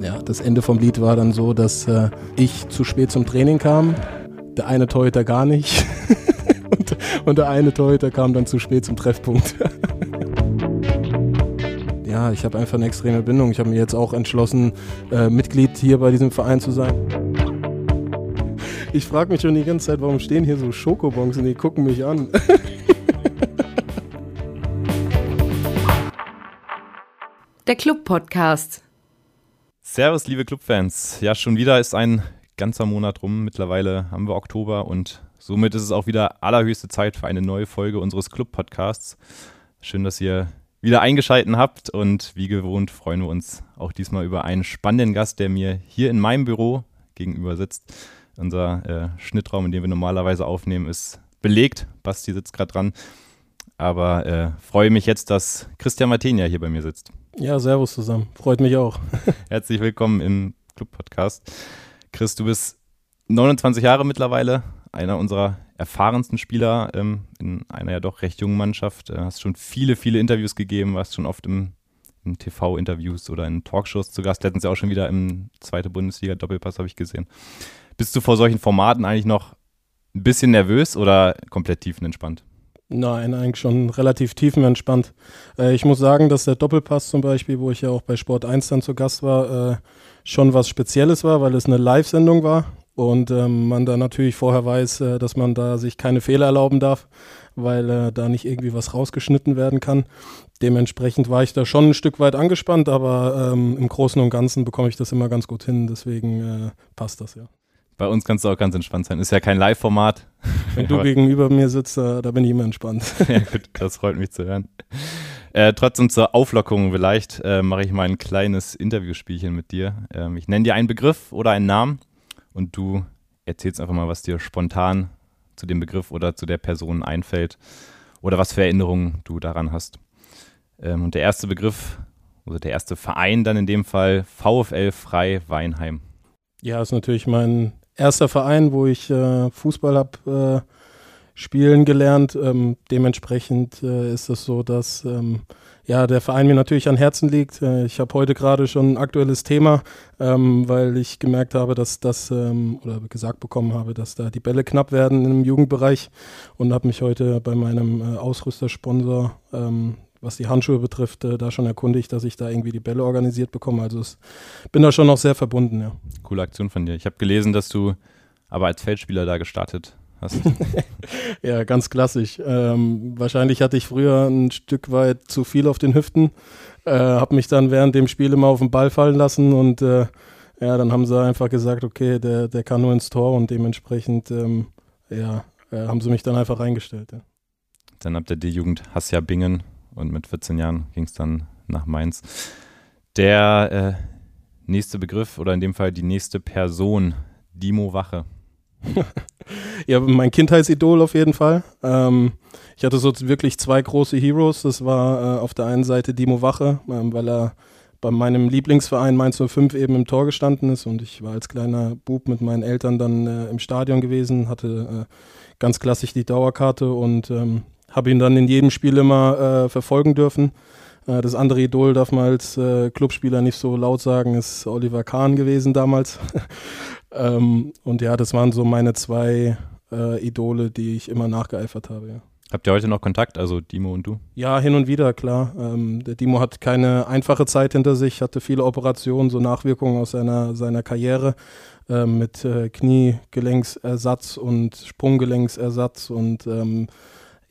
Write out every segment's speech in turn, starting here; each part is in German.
Ja, das Ende vom Lied war dann so, dass äh, ich zu spät zum Training kam, der eine Torhüter gar nicht und, und der eine Torhüter kam dann zu spät zum Treffpunkt. ja, ich habe einfach eine extreme Bindung. Ich habe mir jetzt auch entschlossen, äh, Mitglied hier bei diesem Verein zu sein. Ich frage mich schon die ganze Zeit, warum stehen hier so Schokobons und die gucken mich an. Der Club-Podcast. Servus, liebe Clubfans. Ja, schon wieder ist ein ganzer Monat rum. Mittlerweile haben wir Oktober und somit ist es auch wieder allerhöchste Zeit für eine neue Folge unseres Club-Podcasts. Schön, dass ihr wieder eingeschaltet habt und wie gewohnt freuen wir uns auch diesmal über einen spannenden Gast, der mir hier in meinem Büro gegenüber sitzt. Unser äh, Schnittraum, in dem wir normalerweise aufnehmen, ist belegt. Basti sitzt gerade dran. Aber äh, freue mich jetzt, dass Christian Martenia hier bei mir sitzt. Ja, servus zusammen. Freut mich auch. Herzlich willkommen im Club-Podcast. Chris, du bist 29 Jahre mittlerweile, einer unserer erfahrensten Spieler ähm, in einer ja doch recht jungen Mannschaft. Äh, hast schon viele, viele Interviews gegeben, warst schon oft im, in TV-Interviews oder in Talkshows zu Gast. Letztens ja auch schon wieder im zweite Bundesliga-Doppelpass, habe ich gesehen. Bist du vor solchen Formaten eigentlich noch ein bisschen nervös oder komplett tiefenentspannt? Nein, eigentlich schon relativ tiefenentspannt. Äh, ich muss sagen, dass der Doppelpass zum Beispiel, wo ich ja auch bei Sport 1 dann zu Gast war, äh, schon was Spezielles war, weil es eine Live-Sendung war und ähm, man da natürlich vorher weiß, äh, dass man da sich keine Fehler erlauben darf, weil äh, da nicht irgendwie was rausgeschnitten werden kann. Dementsprechend war ich da schon ein Stück weit angespannt, aber ähm, im Großen und Ganzen bekomme ich das immer ganz gut hin, deswegen äh, passt das ja. Bei uns kannst du auch ganz entspannt sein. Ist ja kein Live-Format. Wenn du gegenüber mir sitzt, da bin ich immer entspannt. ja, gut, das freut mich zu hören. Äh, trotzdem zur Auflockerung vielleicht äh, mache ich mal ein kleines Interviewspielchen mit dir. Ähm, ich nenne dir einen Begriff oder einen Namen und du erzählst einfach mal, was dir spontan zu dem Begriff oder zu der Person einfällt oder was für Erinnerungen du daran hast. Ähm, und der erste Begriff, oder der erste Verein dann in dem Fall VfL Frei Weinheim. Ja, ist natürlich mein erster Verein, wo ich äh, Fußball habe äh, spielen gelernt. Ähm, dementsprechend äh, ist es so, dass ähm, ja, der Verein mir natürlich an Herzen liegt. Äh, ich habe heute gerade schon ein aktuelles Thema, ähm, weil ich gemerkt habe, dass das ähm, oder gesagt bekommen habe, dass da die Bälle knapp werden im Jugendbereich und habe mich heute bei meinem äh, Ausrüstersponsor ähm, was die Handschuhe betrifft, äh, da schon erkundigt, dass ich da irgendwie die Bälle organisiert bekomme. Also es, bin da schon noch sehr verbunden, ja. Coole Aktion von dir. Ich habe gelesen, dass du aber als Feldspieler da gestartet hast. ja, ganz klassisch. Ähm, wahrscheinlich hatte ich früher ein Stück weit zu viel auf den Hüften, äh, habe mich dann während dem Spiel immer auf den Ball fallen lassen und äh, ja, dann haben sie einfach gesagt, okay, der, der kann nur ins Tor und dementsprechend ähm, ja, äh, haben sie mich dann einfach reingestellt. Ja. Dann habt ihr die Jugend Hassia Bingen und mit 14 Jahren ging es dann nach Mainz. Der äh, nächste Begriff oder in dem Fall die nächste Person, Dimo Wache. ja, mein Kindheitsidol auf jeden Fall. Ähm, ich hatte so wirklich zwei große Heroes. Das war äh, auf der einen Seite Dimo Wache, ähm, weil er bei meinem Lieblingsverein Mainz 05 eben im Tor gestanden ist und ich war als kleiner Bub mit meinen Eltern dann äh, im Stadion gewesen, hatte äh, ganz klassisch die Dauerkarte und ähm, habe ihn dann in jedem Spiel immer äh, verfolgen dürfen. Äh, das andere Idol darf man als äh, Clubspieler nicht so laut sagen, ist Oliver Kahn gewesen damals. ähm, und ja, das waren so meine zwei äh, Idole, die ich immer nachgeeifert habe. Ja. Habt ihr heute noch Kontakt, also Dimo und du? Ja, hin und wieder, klar. Ähm, der Dimo hat keine einfache Zeit hinter sich, hatte viele Operationen, so Nachwirkungen aus seiner, seiner Karriere äh, mit äh, Kniegelenksersatz und Sprunggelenksersatz und ähm,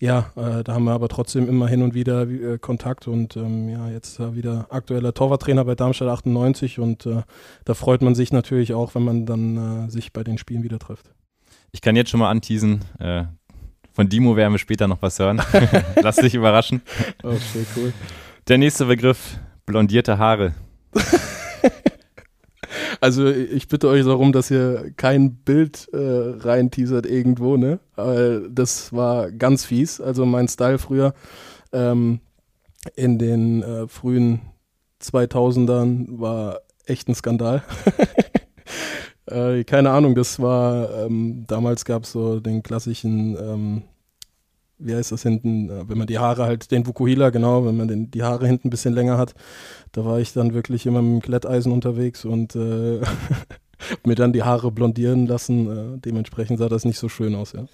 ja, äh, da haben wir aber trotzdem immer hin und wieder äh, Kontakt und ähm, ja, jetzt äh, wieder aktueller Torwarttrainer bei Darmstadt 98 und äh, da freut man sich natürlich auch, wenn man dann äh, sich bei den Spielen wieder trifft. Ich kann jetzt schon mal anteasen, äh, von Dimo werden wir später noch was hören. Lass dich überraschen. Okay, cool. Der nächste Begriff, blondierte Haare. Also ich bitte euch darum, dass ihr kein Bild äh, reinteasert irgendwo, ne? Weil das war ganz fies. Also mein Style früher ähm, in den äh, frühen 2000ern war echt ein Skandal. äh, keine Ahnung, das war, ähm, damals gab es so den klassischen ähm, wie heißt das hinten, äh, wenn man die Haare halt, den Vukuhila, genau, wenn man den, die Haare hinten ein bisschen länger hat, da war ich dann wirklich immer mit dem Glätteisen unterwegs und äh, mir dann die Haare blondieren lassen. Äh, dementsprechend sah das nicht so schön aus, ja.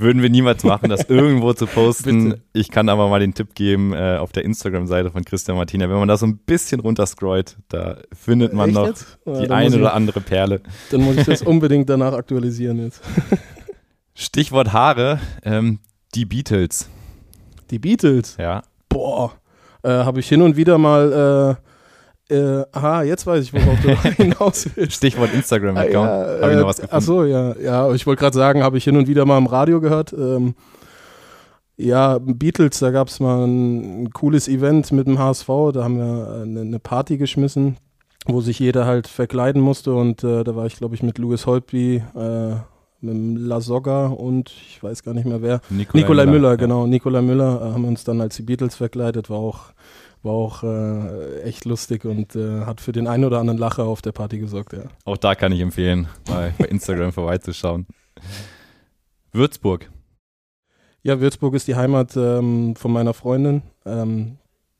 Würden wir niemals machen, das irgendwo zu posten. ich kann aber mal den Tipp geben äh, auf der Instagram-Seite von Christian Martina. Wenn man da so ein bisschen runterscrollt, da findet man Echt noch jetzt? die ja, eine oder andere Perle. Dann muss ich das unbedingt danach aktualisieren jetzt. Stichwort Haare, ähm, die Beatles. Die Beatles? Ja. Boah, äh, habe ich hin und wieder mal äh, äh, aha, jetzt weiß ich, worauf du hinaus willst. Stichwort Instagram-Account. Ah, ja, habe ich noch was gefunden? Achso, ja. Ja, ich wollte gerade sagen, habe ich hin und wieder mal im Radio gehört. Ähm, ja, Beatles, da gab es mal ein, cooles Event mit dem HSV. Da haben wir eine, eine, Party geschmissen, wo sich jeder halt verkleiden musste. Und äh, da war ich, glaube ich, mit Louis Holtby, äh, mit dem Lasogga und ich weiß gar nicht mehr wer. Nikolai, Nikolai Müller, Müller, genau. Nikolai Müller äh, haben wir uns dann als die Beatles verkleidet. War auch war auch äh, echt lustig und äh, hat für den einen oder anderen Lacher auf der Party gesorgt, ja. Auch da kann ich empfehlen, mal bei Instagram vorbeizuschauen. Würzburg. Ja, Würzburg ist die Heimat ähm, von meiner Freundin. Ähm,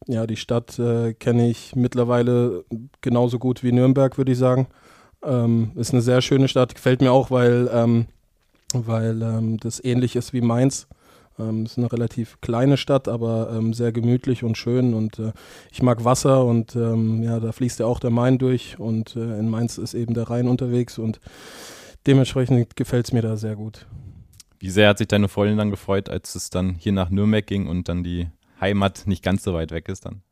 ja, die Stadt äh, kenne ich mittlerweile genauso gut wie Nürnberg, würde ich sagen. Ähm, ist eine sehr schöne Stadt, gefällt mir auch, weil, ähm, weil ähm, das ähnlich ist wie Mainz. Ähm, ist eine relativ kleine Stadt, aber ähm, sehr gemütlich und schön. Und äh, ich mag Wasser und ähm, ja, da fließt ja auch der Main durch und äh, in Mainz ist eben der Rhein unterwegs und dementsprechend gefällt es mir da sehr gut. Wie sehr hat sich deine Freundin dann gefreut, als es dann hier nach Nürnberg ging und dann die Heimat nicht ganz so weit weg ist dann?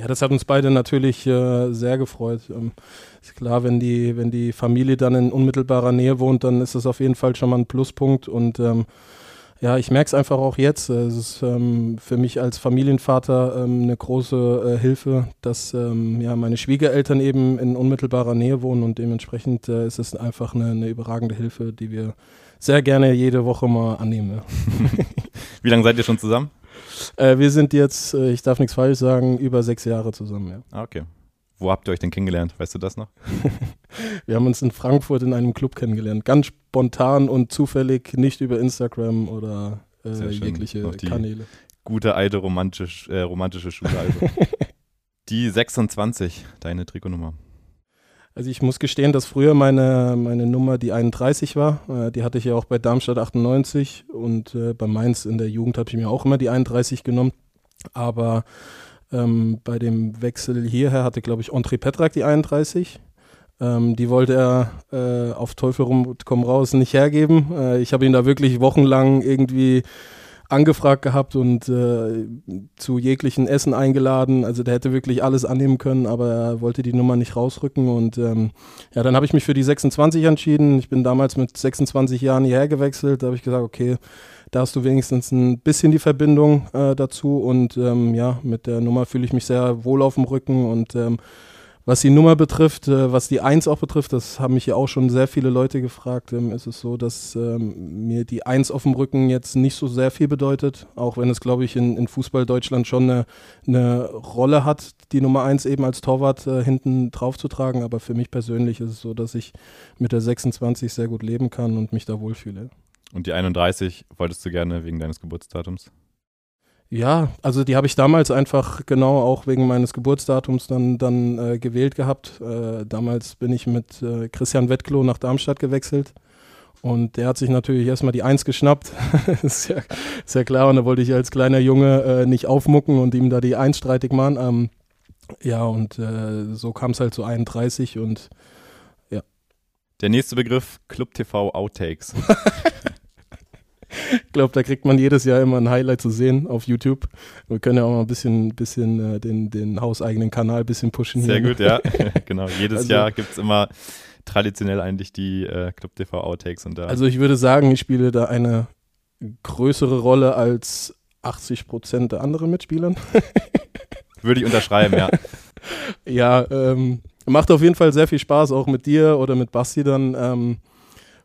Ja, das hat uns beide natürlich äh, sehr gefreut. Ähm, ist klar, wenn die, wenn die Familie dann in unmittelbarer Nähe wohnt, dann ist das auf jeden Fall schon mal ein Pluspunkt und ähm, ja, ich merke es einfach auch jetzt. Es ist ähm, für mich als Familienvater ähm, eine große äh, Hilfe, dass ähm, ja, meine Schwiegereltern eben in unmittelbarer Nähe wohnen und dementsprechend äh, ist es einfach eine, eine, überragende Hilfe, die wir sehr gerne jede Woche mal annehmen. Wie lange seid ihr schon zusammen? Äh, wir sind jetzt, äh, ich darf nichts falsch sagen, über sechs Jahre zusammen. Ja. Ah, okay. Wo habt ihr euch denn kennengelernt? Weißt du das noch? wir haben uns in Frankfurt in einem Club kennengelernt. Ganz spontan und zufällig, nicht über Instagram oder äh, jegliche Kanäle. Gute alte romantisch, äh, romantische Schule. Also. die 26, deine Trikotnummer. Also ich muss gestehen, dass früher meine, meine Nummer die 31 war. Äh, die hatte ich ja auch bei Darmstadt 98 und äh, bei Mainz in der Jugend habe ich mir auch immer die 31 genommen. Aber ähm, bei dem Wechsel hierher hatte, glaube ich, André Petrak die 31. Ähm, die wollte er äh, auf Teufel rum, komm raus nicht hergeben. Äh, ich habe ihn da wirklich wochenlang irgendwie angefragt gehabt und äh, zu jeglichen Essen eingeladen. Also der hätte wirklich alles annehmen können, aber er wollte die Nummer nicht rausrücken. Und ähm, ja, dann habe ich mich für die 26 entschieden. Ich bin damals mit 26 Jahren hierher gewechselt. Da habe ich gesagt, okay, da hast du wenigstens ein bisschen die Verbindung äh, dazu und ähm, ja, mit der Nummer fühle ich mich sehr wohl auf dem Rücken und ähm, was die Nummer betrifft, äh, was die Eins auch betrifft, das haben mich ja auch schon sehr viele Leute gefragt, ähm, ist es so, dass ähm, mir die Eins auf dem Rücken jetzt nicht so sehr viel bedeutet, auch wenn es, glaube ich, in, in Fußball Deutschland schon eine, eine Rolle hat, die Nummer Eins eben als Torwart äh, hinten drauf zu tragen. Aber für mich persönlich ist es so, dass ich mit der 26 sehr gut leben kann und mich da wohlfühle. Und die 31 wolltest du gerne wegen deines Geburtsdatums? Ja, also die habe ich damals einfach genau auch wegen meines Geburtsdatums dann, dann äh, gewählt gehabt. Äh, damals bin ich mit äh, Christian Wettklo nach Darmstadt gewechselt. Und der hat sich natürlich erstmal die Eins geschnappt. ist, ja, ist ja klar. Und da wollte ich als kleiner Junge äh, nicht aufmucken und ihm da die Eins streitig machen. Ähm, ja, und äh, so kam es halt zu 31 und ja. Der nächste Begriff, Club TV Outtakes. ich glaube, da kriegt man jedes Jahr immer ein Highlight zu sehen auf YouTube. Wir können ja auch mal ein bisschen, bisschen äh, den, den hauseigenen Kanal ein bisschen pushen. Sehr hier. gut, ja. genau. Jedes also, Jahr gibt es immer traditionell eigentlich die äh, Club TV Outtakes. Und da also ich würde sagen, ich spiele da eine größere Rolle als 80 Prozent der anderen Mitspielern. würde ich unterschreiben, ja. ja, ähm, macht auf jeden Fall sehr viel Spaß, auch mit dir oder mit Basti dann. Ähm,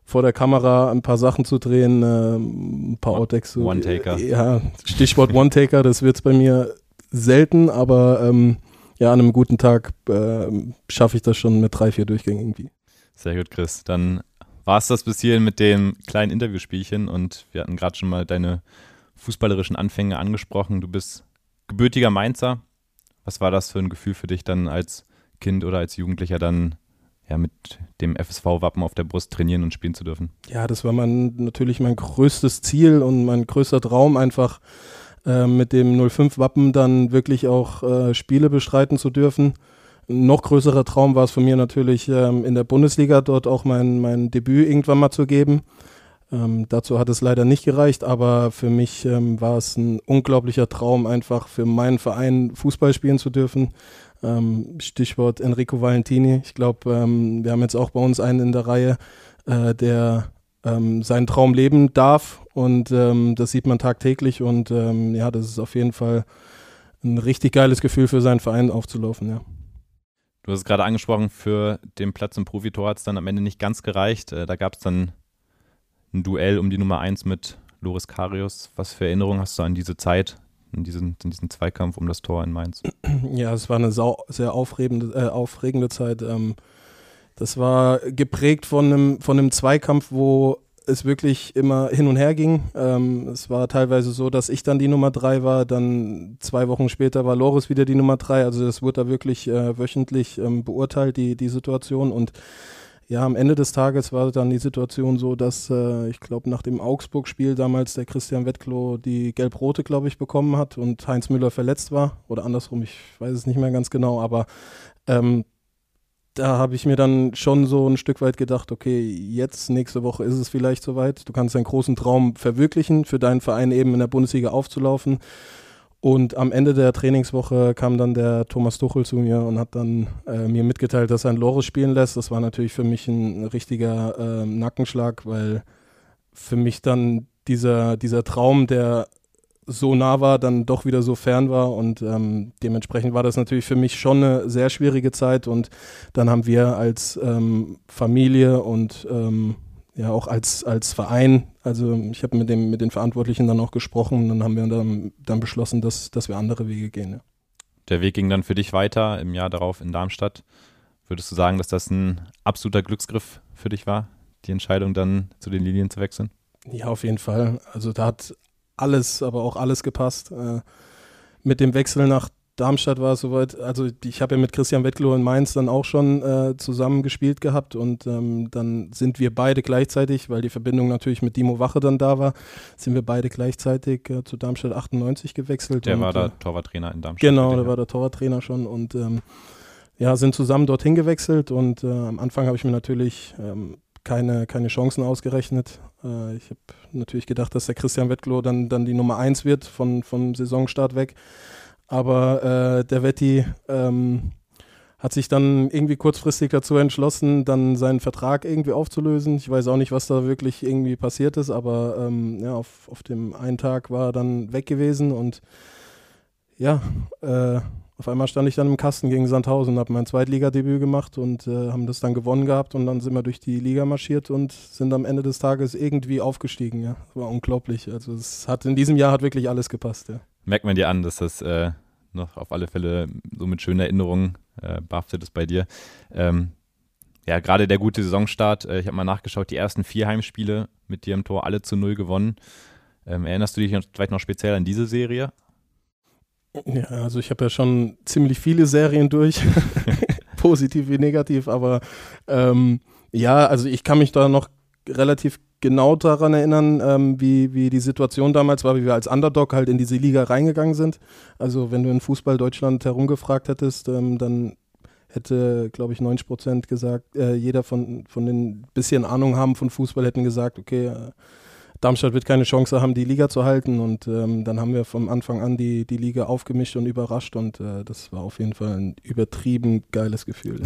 vor der Kamera ein paar Sachen zu drehen, äh, ein paar Outtakes zu. One-Taker. Ja, Stichwort One-Taker, das wird es bei mir selten, aber ähm, ja, an einem guten Tag äh, schaffe ich das schon mit drei, vier Durchgängen irgendwie. Sehr gut, Chris. Dann war es das bis hierhin mit dem kleinen Interviewspielchen und wir hatten gerade schon mal deine fußballerischen Anfänge angesprochen. Du bist gebürtiger Mainzer. Was war das für ein Gefühl für dich dann als Kind oder als Jugendlicher dann ja, mit dem FSV-Wappen auf der Brust trainieren und spielen zu dürfen? Ja, das war mein, natürlich mein größtes Ziel und mein größter Traum, einfach äh, mit dem 05-Wappen dann wirklich auch äh, Spiele bestreiten zu dürfen. Ein noch größerer Traum war es von mir natürlich, ähm, in der Bundesliga dort auch mein, mein Debüt irgendwann mal zu geben. Ähm, dazu hat es leider nicht gereicht, aber für mich ähm, war es ein unglaublicher Traum, einfach für meinen Verein Fußball spielen zu dürfen. Ähm, Stichwort Enrico Valentini. Ich glaube, ähm, wir haben jetzt auch bei uns einen in der Reihe, äh, der ähm, seinen Traum leben darf und ähm, das sieht man tagtäglich und ja, das ist auf jeden Fall ein richtig geiles Gefühl für seinen Verein aufzulaufen, ja. Du hast es gerade angesprochen, für den Platz im Profitor hat es dann am Ende nicht ganz gereicht. Äh, da gab es dann ein Duell um die Nummer 1 mit Loris Karius. Was für Erinnerungen hast du an diese Zeit, an diesen, an diesen Zweikampf um das Tor in Mainz? Ja, es war eine sau, sehr aufregende, äh, aufregende Zeit. Ähm, das war geprägt von einem, von einem Zweikampf, wo es wirklich immer hin und her ging. Ähm, es war teilweise so, dass ich dann die Nummer drei war, dann zwei Wochen später war Loris wieder die Nummer drei. Also es wurde da wirklich äh, wöchentlich ähm, beurteilt, die, die Situation. Und ja, am Ende des Tages war dann die Situation so, dass äh, ich glaube, nach dem Augsburg-Spiel damals der Christian Wettklo die Gelb-Rote, glaube ich, bekommen hat und Heinz Müller verletzt war. Oder andersrum, ich weiß es nicht mehr ganz genau, aber ähm, da habe ich mir dann schon so ein Stück weit gedacht, okay, jetzt nächste Woche ist es vielleicht soweit. Du kannst deinen großen Traum verwirklichen, für deinen Verein eben in der Bundesliga aufzulaufen. Und am Ende der Trainingswoche kam dann der Thomas Tuchel zu mir und hat dann äh, mir mitgeteilt, dass er ein Loris spielen lässt. Das war natürlich für mich ein richtiger äh, Nackenschlag, weil für mich dann dieser, dieser Traum, der so nah war, dann doch wieder so fern war und ähm, dementsprechend war das natürlich für mich schon eine sehr schwierige Zeit und dann haben wir als ähm, Familie und ähm, ja auch als, als Verein, also ich habe mit, mit den Verantwortlichen dann auch gesprochen und dann haben wir dann, dann beschlossen, dass, dass wir andere Wege gehen. Ja. Der Weg ging dann für dich weiter im Jahr darauf in Darmstadt. Würdest du sagen, dass das ein absoluter Glücksgriff für dich war, die Entscheidung dann zu den Linien zu wechseln? Ja, auf jeden Fall. Also da hat alles, aber auch alles gepasst. Äh, mit dem Wechsel nach Darmstadt war es soweit, also ich habe ja mit Christian Wettlow in Mainz dann auch schon äh, zusammen gespielt gehabt und ähm, dann sind wir beide gleichzeitig, weil die Verbindung natürlich mit Dimo Wache dann da war, sind wir beide gleichzeitig äh, zu Darmstadt 98 gewechselt. Der und, war der äh, Torwarttrainer in Darmstadt. Genau, der war der Torwarttrainer schon und ähm, ja, sind zusammen dorthin gewechselt und äh, am Anfang habe ich mir natürlich ähm, keine, keine Chancen ausgerechnet. Äh, ich habe natürlich gedacht, dass der Christian Wettlow dann, dann die Nummer 1 wird von, vom Saisonstart weg. Aber äh, der Wetti ähm, hat sich dann irgendwie kurzfristig dazu entschlossen, dann seinen Vertrag irgendwie aufzulösen. Ich weiß auch nicht, was da wirklich irgendwie passiert ist, aber ähm, ja, auf, auf dem einen Tag war er dann weg gewesen und ja, äh, auf einmal stand ich dann im Kasten gegen Sandhausen habe mein Zweitligadebüt gemacht und äh, haben das dann gewonnen gehabt und dann sind wir durch die Liga marschiert und sind am Ende des Tages irgendwie aufgestiegen. Ja, war unglaublich. Also es hat in diesem Jahr hat wirklich alles gepasst. Ja merkt man dir an, dass das äh, noch auf alle Fälle so mit schönen Erinnerungen äh, behaftet ist bei dir. Ähm, ja, gerade der gute Saisonstart. Äh, ich habe mal nachgeschaut, die ersten vier Heimspiele mit dir im Tor alle zu null gewonnen. Ähm, erinnerst du dich vielleicht noch speziell an diese Serie? Ja, also ich habe ja schon ziemlich viele Serien durch, positiv wie negativ, aber ähm, ja, also ich kann mich da noch relativ genau daran erinnern, ähm, wie, wie die Situation damals war, wie wir als Underdog halt in diese Liga reingegangen sind. Also wenn du in Fußball Deutschland herumgefragt hättest, ähm, dann hätte, glaube ich, 90 Prozent gesagt, äh, jeder von, von den bisschen Ahnung haben von Fußball hätten gesagt, okay, äh, Darmstadt wird keine Chance haben, die Liga zu halten. Und ähm, dann haben wir vom Anfang an die, die Liga aufgemischt und überrascht. Und äh, das war auf jeden Fall ein übertrieben geiles Gefühl.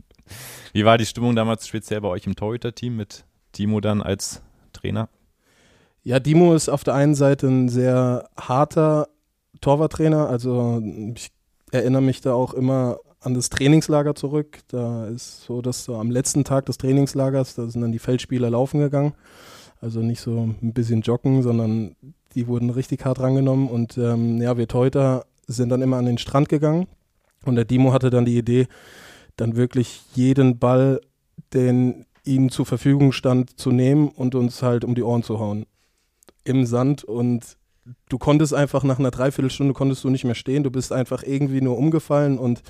Wie war die Stimmung damals speziell bei euch im Torhüter-Team mit Dimo dann als Trainer? Ja, Dimo ist auf der einen Seite ein sehr harter Torwarttrainer. Also ich erinnere mich da auch immer an das Trainingslager zurück. Da ist so, dass so am letzten Tag des Trainingslagers, da sind dann die Feldspieler laufen gegangen. Also nicht so ein bisschen joggen, sondern die wurden richtig hart rangenommen. Und ähm, ja, wir Teuter sind dann immer an den Strand gegangen. Und der Dimo hatte dann die Idee, dann wirklich jeden Ball, den ihnen zur Verfügung stand, zu nehmen und uns halt um die Ohren zu hauen. Im Sand und du konntest einfach nach einer Dreiviertelstunde konntest du nicht mehr stehen, du bist einfach irgendwie nur umgefallen und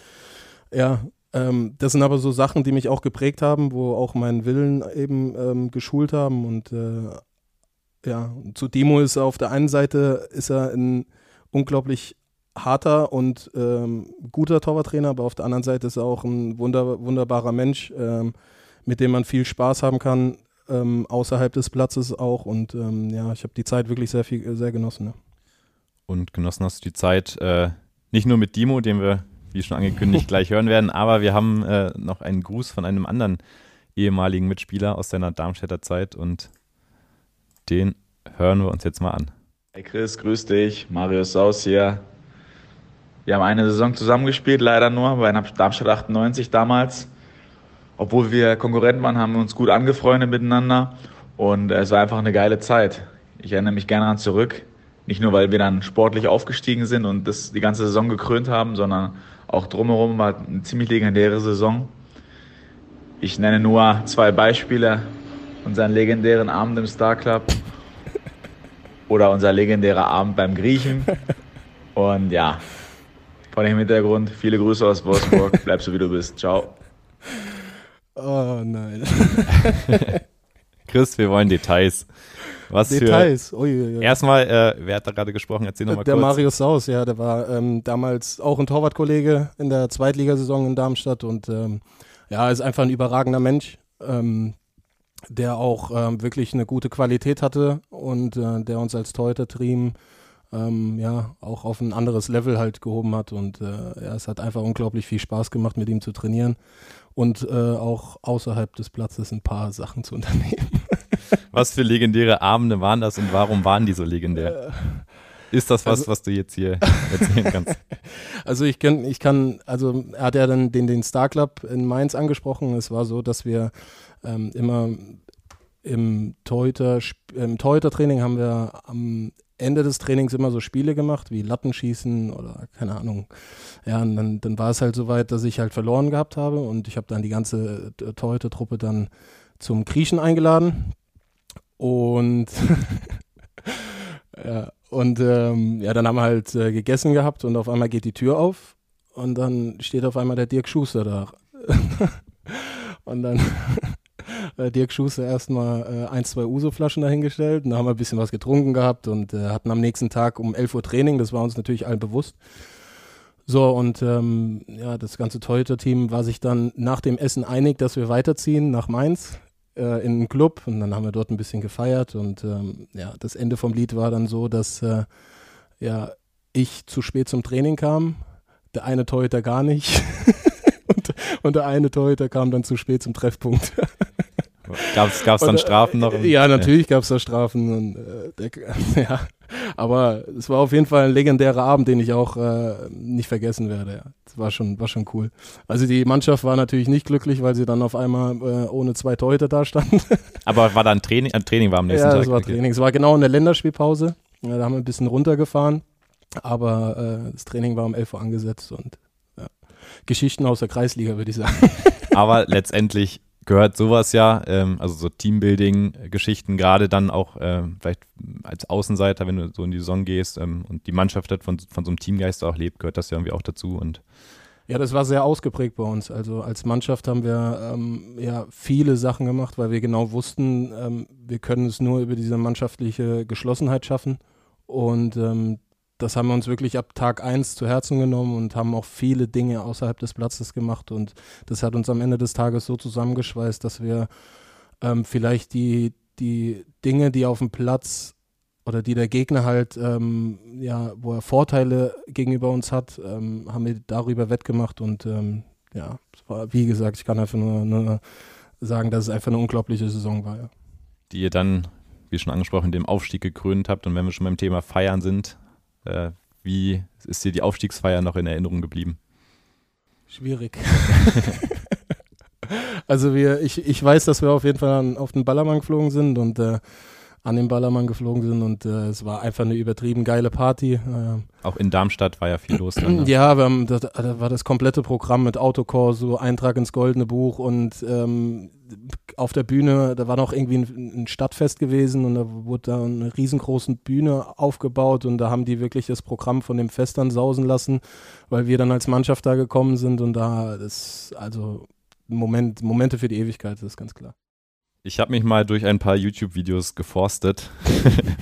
ja, ähm, das sind aber so Sachen, die mich auch geprägt haben, wo auch meinen Willen eben ähm, geschult haben und äh, ja, zu Demo ist er auf der einen Seite ist er ein unglaublich harter und ähm, guter Torwarttrainer, aber auf der anderen Seite ist er auch ein wunder, wunderbarer Mensch, ähm, mit dem man viel Spaß haben kann, ähm, außerhalb des Platzes auch. Und ähm, ja, ich habe die Zeit wirklich sehr viel, sehr genossen. Ne? Und genossen hast du die Zeit äh, nicht nur mit Dimo, den wir, wie schon angekündigt, gleich hören werden, aber wir haben äh, noch einen Gruß von einem anderen ehemaligen Mitspieler aus seiner Darmstädter Zeit und den hören wir uns jetzt mal an. Hey Chris, grüß dich. Marius Saus hier. Wir haben eine Saison zusammengespielt, leider nur bei Darmstadt 98 damals. Obwohl wir Konkurrenten waren, haben wir uns gut angefreundet miteinander und es war einfach eine geile Zeit. Ich erinnere mich gerne daran zurück. Nicht nur, weil wir dann sportlich aufgestiegen sind und das die ganze Saison gekrönt haben, sondern auch drumherum war eine ziemlich legendäre Saison. Ich nenne nur zwei Beispiele. Unseren legendären Abend im Star Club oder unser legendärer Abend beim Griechen. Und ja, vor dem Hintergrund, viele Grüße aus Wolfsburg. Bleib so wie du bist. Ciao. Oh nein. Chris, wir wollen Details. Was Details. Für, Uiuiui. Erstmal, äh, wer hat da gerade gesprochen? Erzähl nochmal der kurz. Der Marius Saus, ja, der war ähm, damals auch ein Torwartkollege in der Zweitligasaison in Darmstadt und ähm, ja, ist einfach ein überragender Mensch, ähm, der auch ähm, wirklich eine gute Qualität hatte und äh, der uns als Torhüter-Team ähm, ja, auch auf ein anderes Level halt gehoben hat. Und äh, ja, es hat einfach unglaublich viel Spaß gemacht, mit ihm zu trainieren und äh, auch außerhalb des Platzes ein paar Sachen zu unternehmen. Was für legendäre Abende waren das und warum waren die so legendär? Äh, Ist das was, also, was du jetzt hier erzählen kannst? Also ich kann, ich kann, also er hat ja dann den, den Star Club in Mainz angesprochen. Es war so, dass wir ähm, immer im Torhüter, im Torhüter-Training haben wir am Ende des Trainings immer so Spiele gemacht, wie Lattenschießen oder keine Ahnung. Ja, und dann, dann war es halt so weit, dass ich halt verloren gehabt habe und ich habe dann die ganze äh, Torhüter-Truppe dann zum Kriechen eingeladen. Und ja, und ähm, ja, dann haben wir halt äh, gegessen gehabt und auf einmal geht die Tür auf und dann steht auf einmal der Dirk Schuster da. und dann äh, Dirk Schuster erstmal äh, ein, zwei Uso-Flaschen dahingestellt. Und da haben wir ein bisschen was getrunken gehabt und äh, hatten am nächsten Tag um 11 Uhr Training. Das war uns natürlich allen bewusst. So, und ähm, ja, das ganze Torhüter-Team war sich dann nach dem Essen einig, dass wir weiterziehen nach Mainz äh, in den Club. Und dann haben wir dort ein bisschen gefeiert. Und ähm, ja, das Ende vom Lied war dann so, dass äh, ja, ich zu spät zum Training kam, der eine Torhüter gar nicht. und, und der eine Torhüter kam dann zu spät zum Treffpunkt. Gab es dann Strafen noch? Ja, natürlich ja. gab es da Strafen. Und, äh, der, ja. Aber es war auf jeden Fall ein legendärer Abend, den ich auch äh, nicht vergessen werde. Ja. Das war schon, war schon cool. Also die Mannschaft war natürlich nicht glücklich, weil sie dann auf einmal äh, ohne zwei Torhüter da standen. Aber war da ein Training? Ein Training war am nächsten ja, Tag? Ja, es war Training. Es war genau in der Länderspielpause. Ja, da haben wir ein bisschen runtergefahren. Aber äh, das Training war um 11 Uhr angesetzt und ja. Geschichten aus der Kreisliga, würde ich sagen. Aber letztendlich gehört sowas ja, ähm, also so Teambuilding-Geschichten, gerade dann auch äh, vielleicht als Außenseiter, wenn du so in die Saison gehst ähm, und die Mannschaft hat von, von so einem Teamgeist auch lebt, gehört das ja irgendwie auch dazu. Und ja, das war sehr ausgeprägt bei uns. Also als Mannschaft haben wir ähm, ja viele Sachen gemacht, weil wir genau wussten, ähm, wir können es nur über diese mannschaftliche Geschlossenheit schaffen. Und ähm, das haben wir uns wirklich ab Tag 1 zu Herzen genommen und haben auch viele Dinge außerhalb des Platzes gemacht. Und das hat uns am Ende des Tages so zusammengeschweißt, dass wir ähm, vielleicht die, die Dinge, die auf dem Platz oder die der Gegner halt, ähm, ja, wo er Vorteile gegenüber uns hat, ähm, haben wir darüber wettgemacht. Und ähm, ja, war, wie gesagt, ich kann einfach nur, nur, sagen, dass es einfach eine unglaubliche Saison war. Ja. Die ihr dann, wie schon angesprochen, dem Aufstieg gekrönt habt. Und wenn wir schon beim Thema Feiern sind, äh, wie ist dir die Aufstiegsfeier noch in Erinnerung geblieben? Schwierig. also wir, ich, ich weiß, dass wir auf jeden Fall auf den Ballermann geflogen sind und äh, an den Ballermann geflogen sind und äh, es war einfach eine übertrieben geile Party. Äh, Auch in Darmstadt war ja viel los. Dann, ne? Ja, wir haben, das, da war das komplette Programm mit Autokorso, Eintrag ins Goldene Buch und ähm, auf der Bühne, da war noch irgendwie ein, ein, Stadtfest gewesen und da wurde da eine riesengroße Bühne aufgebaut und da haben die wirklich das Programm von dem Fest dann sausen lassen, weil wir dann als Mannschaft da gekommen sind und da ist also Moment, Momente für die Ewigkeit, das ist ganz klar. Ich habe mich mal durch ein paar YouTube-Videos geforstet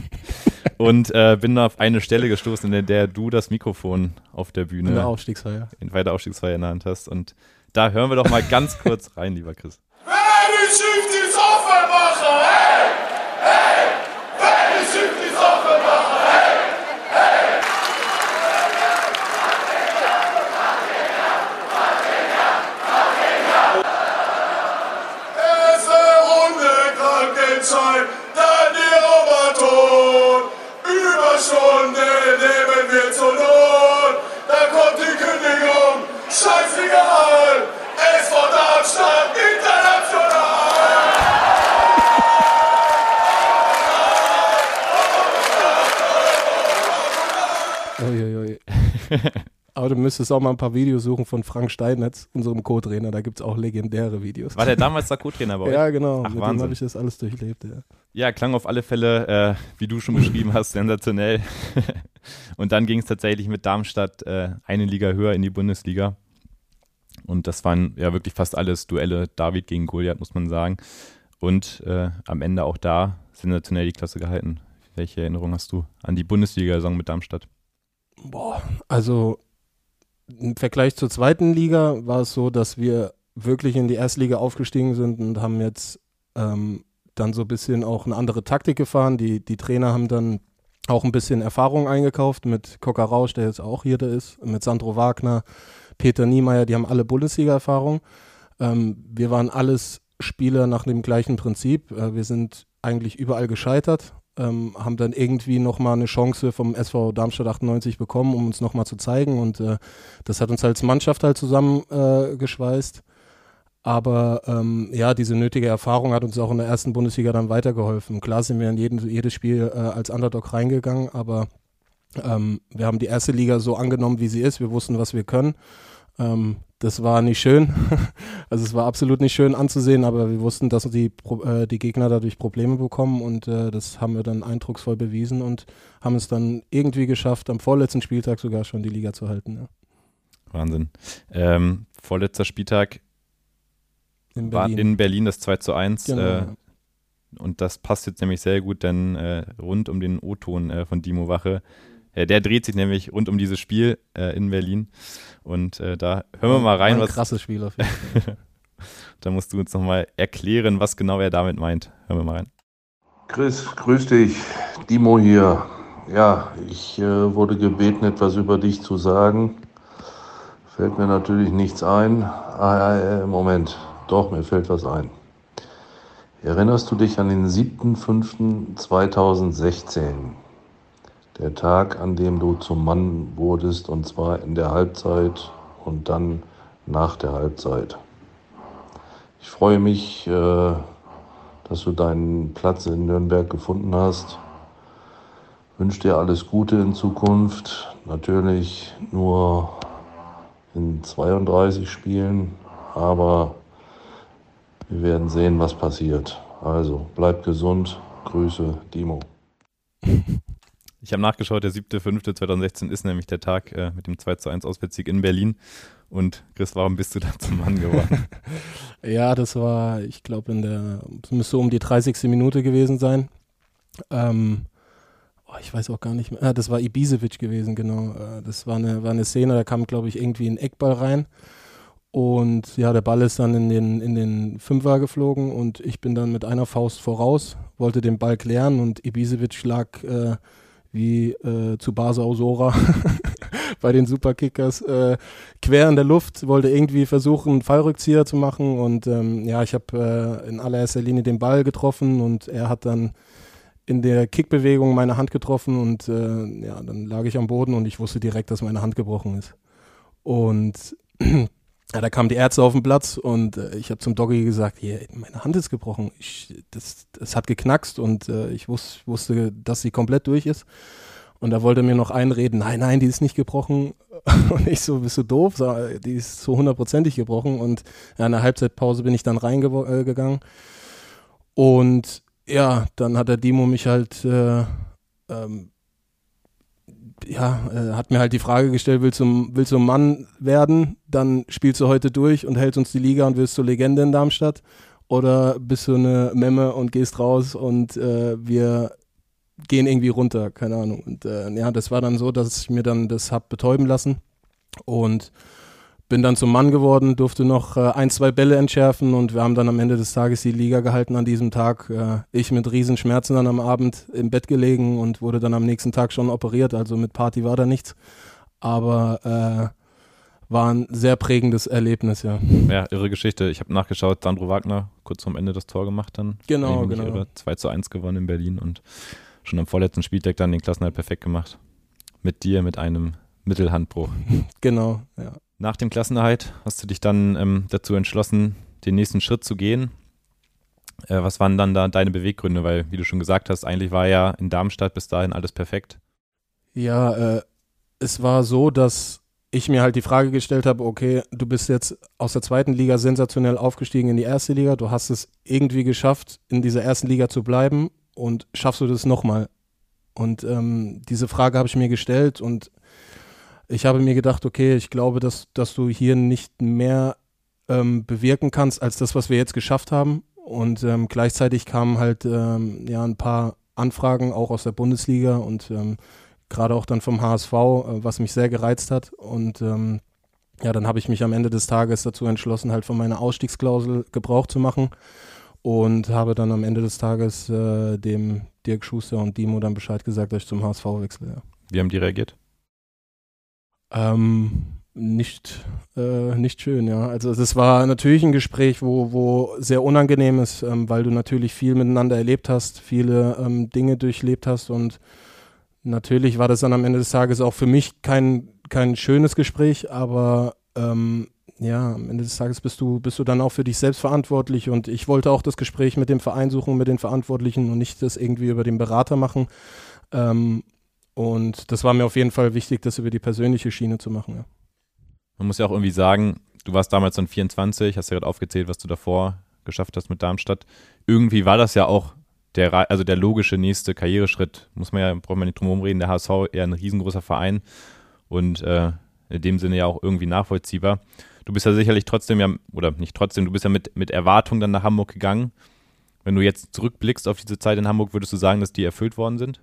und äh, bin auf eine Stelle gestoßen, in der du das Mikrofon auf der Bühne in der Aufstiegsfeier in bei der Aufstiegsfeier in der Hand hast. Und da hören wir doch mal ganz kurz rein, lieber Chris. Aber du müsstest auch mal ein paar Videos suchen von Frank Steinetz, unserem Co-Trainer. Da gibt es auch legendäre Videos. War der damals der Co-Trainer bei euch? Ja, genau. Ach, Mit Wahnsinn. dem habe ich das alles durchlebt. Ja. Ja, klang auf alle Fälle, äh, wie du schon beschrieben hast, sensationell. Und dann ging es tatsächlich mit Darmstadt äh, eine Liga höher in die Bundesliga. Und das waren ja wirklich fast alles Duelle David gegen Goliath, muss man sagen. Und äh, am Ende auch da sensationell die Klasse gehalten. Welche Erinnerung hast du an die Bundesliga-Saison mit Darmstadt? Boah, also im Vergleich zur zweiten Liga war es so, dass wir wirklich in die Erstliga aufgestiegen sind und haben jetzt ähm, dann so ein bisschen auch eine andere Taktik gefahren. Die, die Trainer haben dann auch ein bisschen Erfahrung eingekauft mit Coca Rausch, der jetzt auch hier da ist, mit Sandro Wagner, Peter Niemeyer, die haben alle Bundesliga-Erfahrung. Ähm, wir waren alles Spieler nach dem gleichen Prinzip. Äh, wir sind eigentlich überall gescheitert, ähm, haben dann irgendwie nochmal eine Chance vom SV Darmstadt 98 bekommen, um uns nochmal zu zeigen. Und äh, das hat uns als Mannschaft halt zusammengeschweißt. Äh. Aber ähm, ja, diese nötige Erfahrung hat uns auch in der ersten Bundesliga dann weitergeholfen. Klar sind wir in jeden, jedes Spiel äh, als Underdog reingegangen, aber ähm, wir haben die erste Liga so angenommen, wie sie ist. Wir wussten, was wir können. Ähm, das war nicht schön. also es war absolut nicht schön anzusehen, aber wir wussten, dass die, äh, die Gegner dadurch Probleme bekommen und äh, das haben wir dann eindrucksvoll bewiesen und haben es dann irgendwie geschafft, am vorletzten Spieltag sogar schon die Liga zu halten. Ja. Wahnsinn. Ähm, vorletzter Spieltag In war Berlin. in Berlin das 2 zu 1. Genau. Äh, und das passt jetzt nämlich sehr gut, denn äh, rund um den O-Ton äh, von Dimo Wache, der dreht sich nämlich rund um dieses Spiel äh, in Berlin. Und äh, da hören wir mal rein, ein was krasses Spiel auf jeden Fall. da musst du uns nochmal erklären, was genau er damit meint. Hören wir mal rein. Chris, grüß dich. Dimo hier. Ja, ich äh, wurde gebeten, etwas über dich zu sagen. Fällt mir natürlich nichts ein. Ah, äh, Moment, doch, mir fällt was ein. Erinnerst du dich an den 7.5.2016? Der Tag, an dem du zum Mann wurdest, und zwar in der Halbzeit und dann nach der Halbzeit. Ich freue mich, äh, dass du deinen Platz in Nürnberg gefunden hast. Wünsche dir alles Gute in Zukunft. Natürlich nur in 32 Spielen, aber wir werden sehen, was passiert. Also bleib gesund. Grüße, Dimo. Ich habe nachgeschaut, der 7.5.2016 ist nämlich der Tag äh, mit dem 2 zu 1 Auswärtssieg in Berlin. Und Chris, warum bist du da zum Mann geworden? Ja, das war, ich glaube, in der, es müsste um die 30. Minute gewesen sein. Ähm, oh, ich weiß auch gar nicht mehr. Ah, das war Ibisevic gewesen, genau. Äh, das war eine, war eine Szene, da kam, glaube ich, irgendwie ein Eckball rein. Und ja, der Ball ist dann in den, in den Fünfer geflogen und ich bin dann mit einer Faust voraus, wollte den Ball klären und Ibisevic lag äh, wie äh, zu Basa Osora bei den Superkickers äh, quer in der Luft, wollte irgendwie versuchen, einen Fallrückzieher zu machen und ähm, ja, ich habe äh, in allererster Linie den Ball getroffen und er hat dann in der Kickbewegung meine Hand getroffen und äh, ja, dann lag ich am Boden und ich wusste direkt, dass meine Hand gebrochen ist. Und ja, da kamen die Ärzte auf den Platz und äh, ich habe zum Doggy gesagt, hier, meine Hand ist gebrochen. Ich, das, das hat geknackst und äh, ich wus wusste, dass sie komplett durch ist. Und da wollte er mir noch einreden, nein, nein, die ist nicht gebrochen. Und ich so, bist du doof? Die ist so hundertprozentig gebrochen. Und ja, in der Halbzeitpause bin ich dann reingegangen. Äh, und ja, dann hat der Dimo mich halt äh, ähm, ja, äh, hat mir halt die Frage gestellt, willst du, willst du ein Mann werden, dann spielst du heute durch und hältst uns die Liga und wirst du Legende in Darmstadt. Oder bist du eine Memme und gehst raus und äh, wir gehen irgendwie runter, keine Ahnung. Und äh, ja, das war dann so, dass ich mir dann das hab betäuben lassen. Und bin dann zum Mann geworden, durfte noch äh, ein, zwei Bälle entschärfen und wir haben dann am Ende des Tages die Liga gehalten an diesem Tag. Äh, ich mit Riesenschmerzen dann am Abend im Bett gelegen und wurde dann am nächsten Tag schon operiert, also mit Party war da nichts. Aber äh, war ein sehr prägendes Erlebnis, ja. Ja, irre Geschichte. Ich habe nachgeschaut, Sandro Wagner kurz vorm Ende das Tor gemacht dann. Genau, genau. Irre, 2 zu 1 gewonnen in Berlin und schon am vorletzten Spieltag dann den Klassenhalt perfekt gemacht. Mit dir, mit einem Mittelhandbruch. genau, ja. Nach dem Klassenerhalt hast du dich dann ähm, dazu entschlossen, den nächsten Schritt zu gehen. Äh, was waren dann da deine Beweggründe? Weil, wie du schon gesagt hast, eigentlich war ja in Darmstadt bis dahin alles perfekt. Ja, äh, es war so, dass ich mir halt die Frage gestellt habe, okay, du bist jetzt aus der zweiten Liga sensationell aufgestiegen in die erste Liga, du hast es irgendwie geschafft, in dieser ersten Liga zu bleiben und schaffst du das nochmal? Und ähm, diese Frage habe ich mir gestellt und ich habe mir gedacht, okay, ich glaube, dass, dass du hier nicht mehr ähm, bewirken kannst als das, was wir jetzt geschafft haben. Und ähm, gleichzeitig kamen halt ähm, ja ein paar Anfragen auch aus der Bundesliga und ähm, gerade auch dann vom HSV, äh, was mich sehr gereizt hat. Und ähm, ja, dann habe ich mich am Ende des Tages dazu entschlossen, halt von meiner Ausstiegsklausel Gebrauch zu machen und habe dann am Ende des Tages äh, dem Dirk Schuster und Dimo dann Bescheid gesagt, dass ich zum HSV wechsle. Ja. Wie haben die reagiert? Ähm, nicht, äh, nicht schön, ja. Also es war natürlich ein Gespräch, wo, wo sehr unangenehm ist, ähm, weil du natürlich viel miteinander erlebt hast, viele ähm, Dinge durchlebt hast und natürlich war das dann am Ende des Tages auch für mich kein, kein schönes Gespräch, aber ähm, ja, am Ende des Tages bist du, bist du dann auch für dich selbst verantwortlich und ich wollte auch das Gespräch mit dem Verein suchen, mit den Verantwortlichen und nicht das irgendwie über den Berater machen. Ähm, und das war mir auf jeden Fall wichtig, das über die persönliche Schiene zu machen. Ja. Man muss ja auch irgendwie sagen, du warst damals dann 24, hast ja gerade aufgezählt, was du davor geschafft hast mit Darmstadt. Irgendwie war das ja auch der, also der logische nächste Karriereschritt. Muss man ja, braucht man nicht drum herum reden, der HSV eher ein riesengroßer Verein und äh, in dem Sinne ja auch irgendwie nachvollziehbar. Du bist ja sicherlich trotzdem ja, oder nicht trotzdem, du bist ja mit, mit Erwartung dann nach Hamburg gegangen. Wenn du jetzt zurückblickst auf diese Zeit in Hamburg, würdest du sagen, dass die erfüllt worden sind?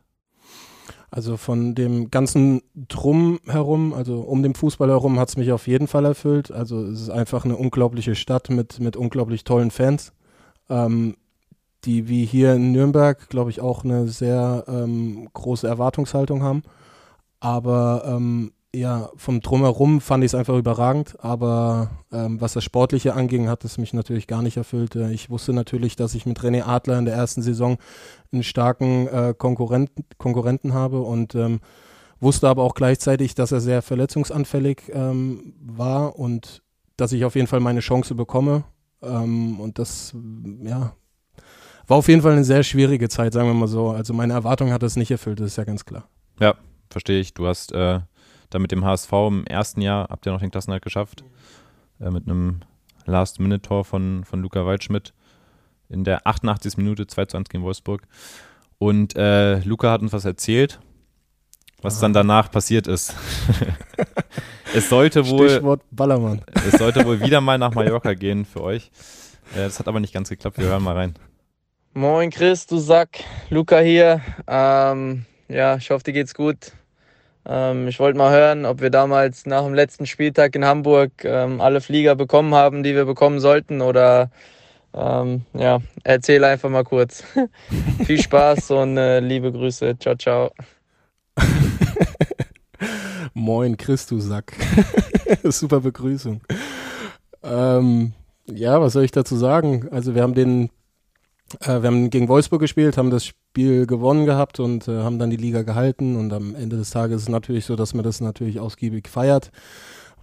Also von dem ganzen Drum herum, also um den Fußball herum, hat es mich auf jeden Fall erfüllt. Also es ist einfach eine unglaubliche Stadt mit, mit unglaublich tollen Fans, ähm, die wie hier in Nürnberg, glaube ich, auch eine sehr ähm, große Erwartungshaltung haben. Aber ähm, ja, vom Drumherum fand ich es einfach überragend, aber ähm, was das Sportliche anging, hat es mich natürlich gar nicht erfüllt. Äh, ich wusste natürlich, dass ich mit René Adler in der ersten Saison einen starken äh, Konkurrenten, Konkurrenten habe und ähm, wusste aber auch gleichzeitig, dass er sehr verletzungsanfällig ähm, war und dass ich auf jeden Fall meine Chance bekomme. Ähm, und das, ja, war auf jeden Fall eine sehr schwierige Zeit, sagen wir mal so. Also meine Erwartung hat es nicht erfüllt, das ist ja ganz klar. Ja, verstehe ich. Du hast äh dann mit dem HSV im ersten Jahr habt ihr noch den Klassenhalt geschafft. Äh, mit einem Last-Minute-Tor von, von Luca Waldschmidt in der 88. Minute 2 zu 1 gegen Wolfsburg. Und äh, Luca hat uns was erzählt, was Aha. dann danach passiert ist. es sollte wohl. Stichwort Ballermann. es sollte wohl wieder mal nach Mallorca gehen für euch. Äh, das hat aber nicht ganz geklappt. Wir hören mal rein. Moin Chris, du Sack. Luca hier. Ähm, ja, ich hoffe, dir geht's gut. Ähm, ich wollte mal hören, ob wir damals nach dem letzten Spieltag in Hamburg ähm, alle Flieger bekommen haben, die wir bekommen sollten. Oder ähm, ja, erzähl einfach mal kurz. Viel Spaß und äh, liebe Grüße. Ciao, ciao. Moin, Christus Sack. Super Begrüßung. Ähm, ja, was soll ich dazu sagen? Also wir haben den äh, wir haben gegen Wolfsburg gespielt, haben das Spiel gewonnen gehabt und äh, haben dann die Liga gehalten. Und am Ende des Tages ist es natürlich so, dass man das natürlich ausgiebig feiert.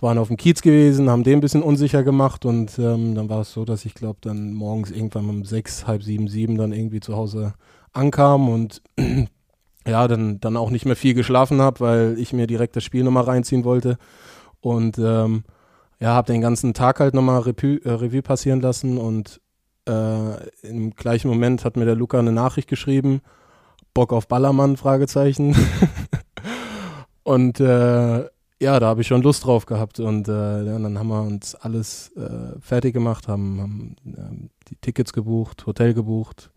waren auf dem Kiez gewesen, haben den ein bisschen unsicher gemacht und ähm, dann war es so, dass ich glaube dann morgens irgendwann um sechs, halb sieben, sieben dann irgendwie zu Hause ankam und ja, dann, dann auch nicht mehr viel geschlafen habe, weil ich mir direkt das Spiel nochmal reinziehen wollte und ähm, ja, habe den ganzen Tag halt nochmal Revue, äh, Revue passieren lassen und äh, im gleichen Moment hat mir der Luca eine Nachricht geschrieben, Bock auf Ballermann, Fragezeichen. und äh, ja, da habe ich schon Lust drauf gehabt. Und äh, ja, dann haben wir uns alles äh, fertig gemacht, haben, haben ähm, die Tickets gebucht, Hotel gebucht,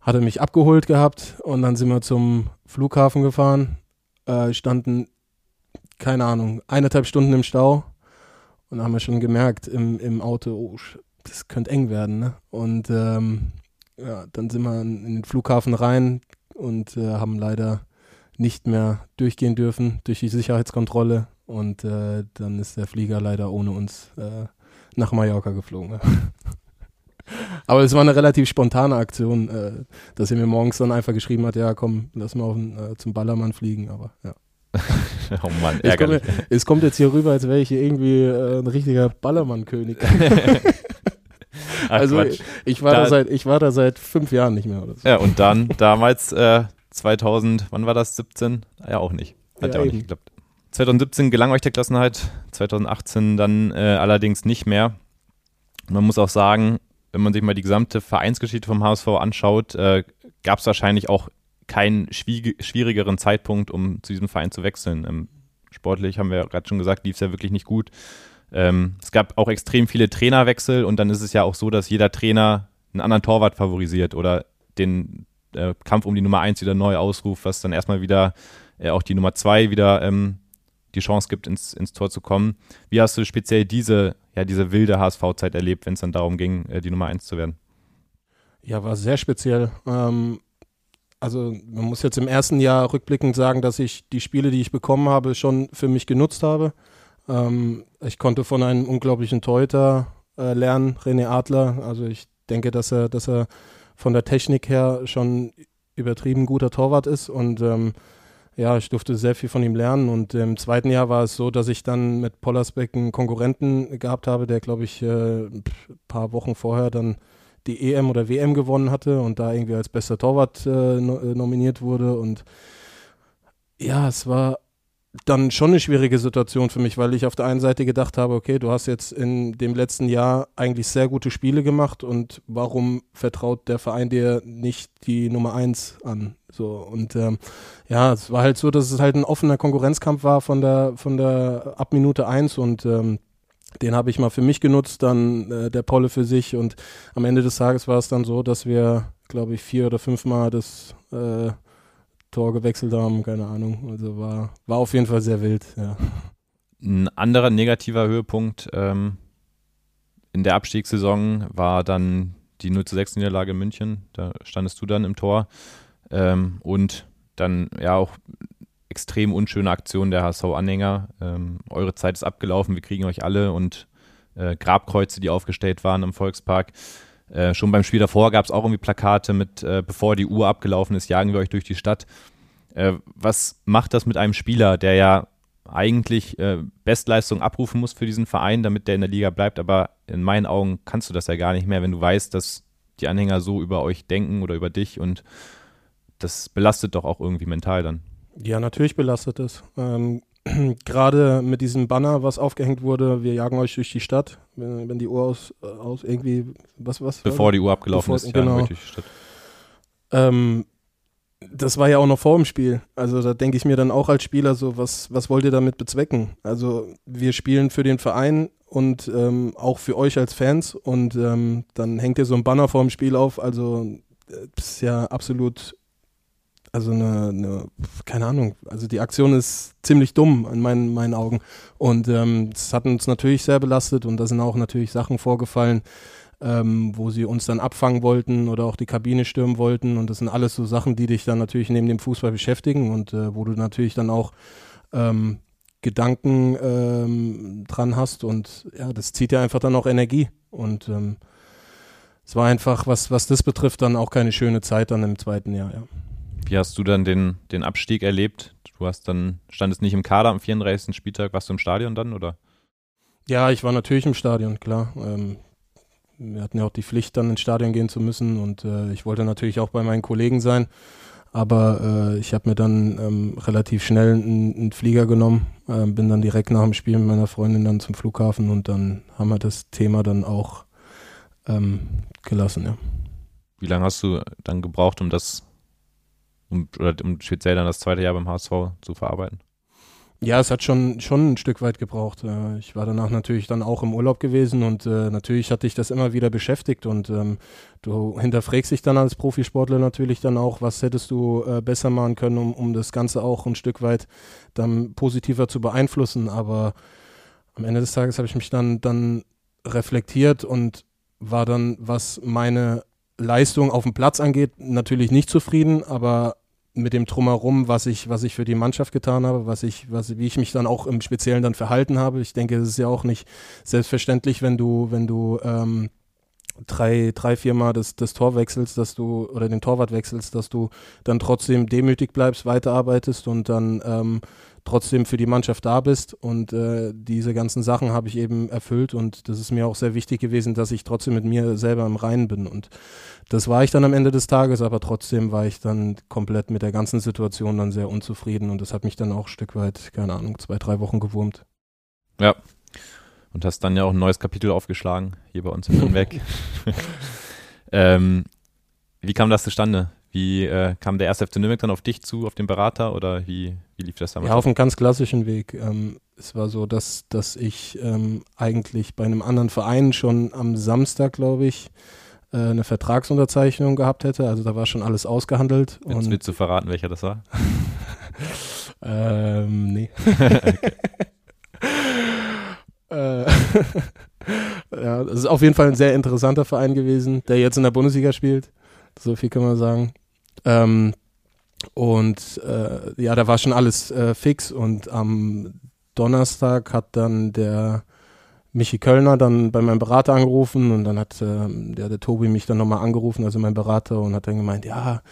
hatte mich abgeholt gehabt. Und dann sind wir zum Flughafen gefahren, äh, standen, keine Ahnung, eineinhalb Stunden im Stau. Und haben wir schon gemerkt im, im Auto, oh, das könnte eng werden, ne? Und ähm, ja, dann sind wir in den Flughafen rein und äh, haben leider nicht mehr durchgehen dürfen durch die Sicherheitskontrolle. Und äh, dann ist der Flieger leider ohne uns äh, nach Mallorca geflogen. Aber es war eine relativ spontane Aktion, äh, dass er mir morgens dann einfach geschrieben hat, ja komm, lass mal auf, äh, zum Ballermann fliegen, aber ja. oh Mann, Es ärgerlich. kommt, es kommt jetzt hier rüber, als wäre ich hier irgendwie äh, ein richtiger Ballermann-König. Also Quatsch. ich war da, Da- seit ich war da seit fünf Jahren nicht mehr oder so. Ja, und dann damals äh, 2000, wann war das? 17? Ja, auch nicht. Hat ja, Ja, auch eben. nicht geklappt. 2017 gelang euch der Klassenheit, 2018 dann äh, allerdings nicht mehr. Man muss auch sagen, wenn man sich mal die gesamte Vereinsgeschichte vom HSV anschaut, äh, gab es wahrscheinlich auch keinen schwierigeren Zeitpunkt, um zu diesem Verein zu wechseln. Ähm, sportlich haben wir ja gerade schon gesagt, lief es ja wirklich nicht gut. Ähm, es gab auch extrem viele Trainerwechsel und dann ist es ja auch so, dass jeder Trainer einen anderen Torwart favorisiert oder den äh, Kampf um die Nummer 1 wieder neu ausruft, was dann erstmal wieder äh, auch die Nummer 2 wieder ähm, die Chance gibt, ins, ins Tor zu kommen. Wie hast du speziell diese, ja, diese wilde HSV-Zeit erlebt, wenn es dann darum ging, äh, die Nummer 1 zu werden? Ja, war sehr speziell. Ähm, also man muss jetzt im ersten Jahr rückblickend sagen, dass ich die Spiele, die ich bekommen habe, schon für mich genutzt habe. Ähm, ich konnte von einem unglaublichen Torhüter äh, lernen, René Adler. Also ich denke, dass er, dass er von der Technik her schon übertrieben guter Torwart ist und ähm, ja, ich durfte sehr viel von ihm lernen und im zweiten Jahr war es so, dass ich dann mit Pollersbeck einen Konkurrenten gehabt habe, der glaube ich äh, ein paar Wochen vorher dann die EM oder WM gewonnen hatte und da irgendwie als bester Torwart äh, äh, nominiert wurde und ja, es war dann schon eine schwierige Situation für mich, weil ich auf der einen Seite gedacht habe, okay, du hast jetzt in dem letzten Jahr eigentlich sehr gute Spiele gemacht und warum vertraut der Verein dir nicht die Nummer eins an? So und ähm, ja, es war halt so, dass es halt ein offener Konkurrenzkampf war von der von der ab Minute eins und ähm, den habe ich mal für mich genutzt, dann äh, der Polle für sich und am Ende des Tages war es dann so, dass wir, glaube ich, vier oder fünfmal das äh, Tor gewechselt haben, keine Ahnung. Also war, war auf jeden Fall sehr wild, ja. Ein anderer negativer Höhepunkt ähm, in der Abstiegssaison war dann die 0 zu 6 Niederlage in München. Da standest du dann im Tor. Ähm, und dann ja auch extrem unschöne Aktion der HSV-Anhänger. Ähm, eure Zeit ist abgelaufen, wir kriegen euch alle und äh, Grabkreuze, die aufgestellt waren im Volkspark. Äh, schon beim Spiel davor gab es auch irgendwie Plakate mit, äh, bevor die Uhr abgelaufen ist, jagen wir euch durch die Stadt. Äh, was macht das mit einem Spieler, der ja eigentlich äh, Bestleistung abrufen muss für diesen Verein, damit der in der Liga bleibt, aber in meinen Augen kannst du das ja gar nicht mehr, wenn du weißt, dass die Anhänger so über euch denken oder über dich und das belastet doch auch irgendwie mental dann. Ja, natürlich belastet es. Ähm, Gerade mit diesem Banner, was aufgehängt wurde, wir jagen euch durch die Stadt, wenn, wenn die Uhr aus, äh, aus irgendwie, was, was? Bevor die Uhr abgelaufen Bevor- ist, genau. durch die Stadt. Ähm, das war ja auch noch vor dem Spiel. Also da denke ich mir dann auch als Spieler so, was, was wollt ihr damit bezwecken? Also wir spielen für den Verein und ähm, auch für euch als Fans und ähm, dann hängt ihr so ein Banner vor dem Spiel auf. Also äh, das ist ja absolut, also eine, eine, keine Ahnung, also die Aktion ist ziemlich dumm in meinen, meinen Augen. Und ähm, das hat uns natürlich sehr belastet und da sind auch natürlich Sachen vorgefallen, ähm, wo sie uns dann abfangen wollten oder auch die Kabine stürmen wollten. Und das sind alles so Sachen, die dich dann natürlich neben dem Fußball beschäftigen und äh, wo du natürlich dann auch ähm, Gedanken ähm, dran hast. Und ja, das zieht ja einfach dann auch Energie. Und ähm, es war einfach, was, was das betrifft, dann auch keine schöne Zeit dann im zweiten Jahr, ja. Wie hast du dann den, den Abstieg erlebt? Du hast dann, standest nicht im Kader am 34. Spieltag, warst du im Stadion dann, oder? Ja, ich war natürlich im Stadion, klar. Ähm, wir hatten ja auch die Pflicht, dann ins Stadion gehen zu müssen und äh, ich wollte natürlich auch bei meinen Kollegen sein. Aber äh, ich habe mir dann ähm, relativ schnell einen, einen Flieger genommen, äh, bin dann direkt nach dem Spiel mit meiner Freundin dann zum Flughafen und dann haben wir das Thema dann auch ähm, gelassen, ja. Wie lange hast du dann gebraucht, um das, um, um speziell dann das zweite Jahr beim HSV zu verarbeiten? Ja, es hat schon, schon ein Stück weit gebraucht. Äh, Ich war danach natürlich dann auch im Urlaub gewesen und äh, natürlich hat dich das immer wieder beschäftigt und ähm, du hinterfragst dich dann als Profisportler natürlich dann auch, was hättest du äh, besser machen können, um, um das Ganze auch ein Stück weit dann positiver zu beeinflussen. Aber am Ende des Tages habe ich mich dann, dann reflektiert und war dann, was meine Leistung auf dem Platz angeht, natürlich nicht zufrieden, aber mit dem Drumherum, was ich, was ich für die Mannschaft getan habe, was ich, was, wie ich mich dann auch im Speziellen dann verhalten habe. Ich denke, es ist ja auch nicht selbstverständlich, wenn du, wenn du ähm, drei, drei, viermal das, das Tor wechselst, dass du, oder den Torwart wechselst, dass du dann trotzdem demütig bleibst, weiterarbeitest und dann ähm, trotzdem für die Mannschaft da bist. Und äh, diese ganzen Sachen habe ich eben erfüllt und das ist mir auch sehr wichtig gewesen, dass ich trotzdem mit mir selber im Reinen bin. Und das war ich dann am Ende des Tages, aber trotzdem war ich dann komplett mit der ganzen Situation dann sehr unzufrieden und das hat mich dann auch ein Stück weit, keine Ahnung, zwei, drei Wochen gewurmt. Ja. Und hast dann ja auch ein neues Kapitel aufgeschlagen, hier bei uns im Nürnberg. ähm, wie kam das zustande? Wie äh, kam der erste FC Nürnberg dann auf dich zu, auf den Berater oder wie, wie lief das damals? Ja, auf einem ganz klassischen Weg. Ähm, es war so, dass, dass ich ähm, eigentlich bei einem anderen Verein schon am Samstag, glaube ich, äh, eine Vertragsunterzeichnung gehabt hätte. Also da war schon alles ausgehandelt. Jetzt und, willst du verraten, welcher das war? ähm, nee. Äh, ja, das ist auf jeden Fall ein sehr interessanter Verein gewesen, der jetzt in der Bundesliga spielt. So viel kann man sagen. Ähm, und äh, ja, da war schon alles äh, fix und am Donnerstag hat dann der Michi Kölner dann bei meinem Berater angerufen und dann hat äh, der, der Tobi mich dann nochmal angerufen, also mein Berater, und hat dann gemeint, ja,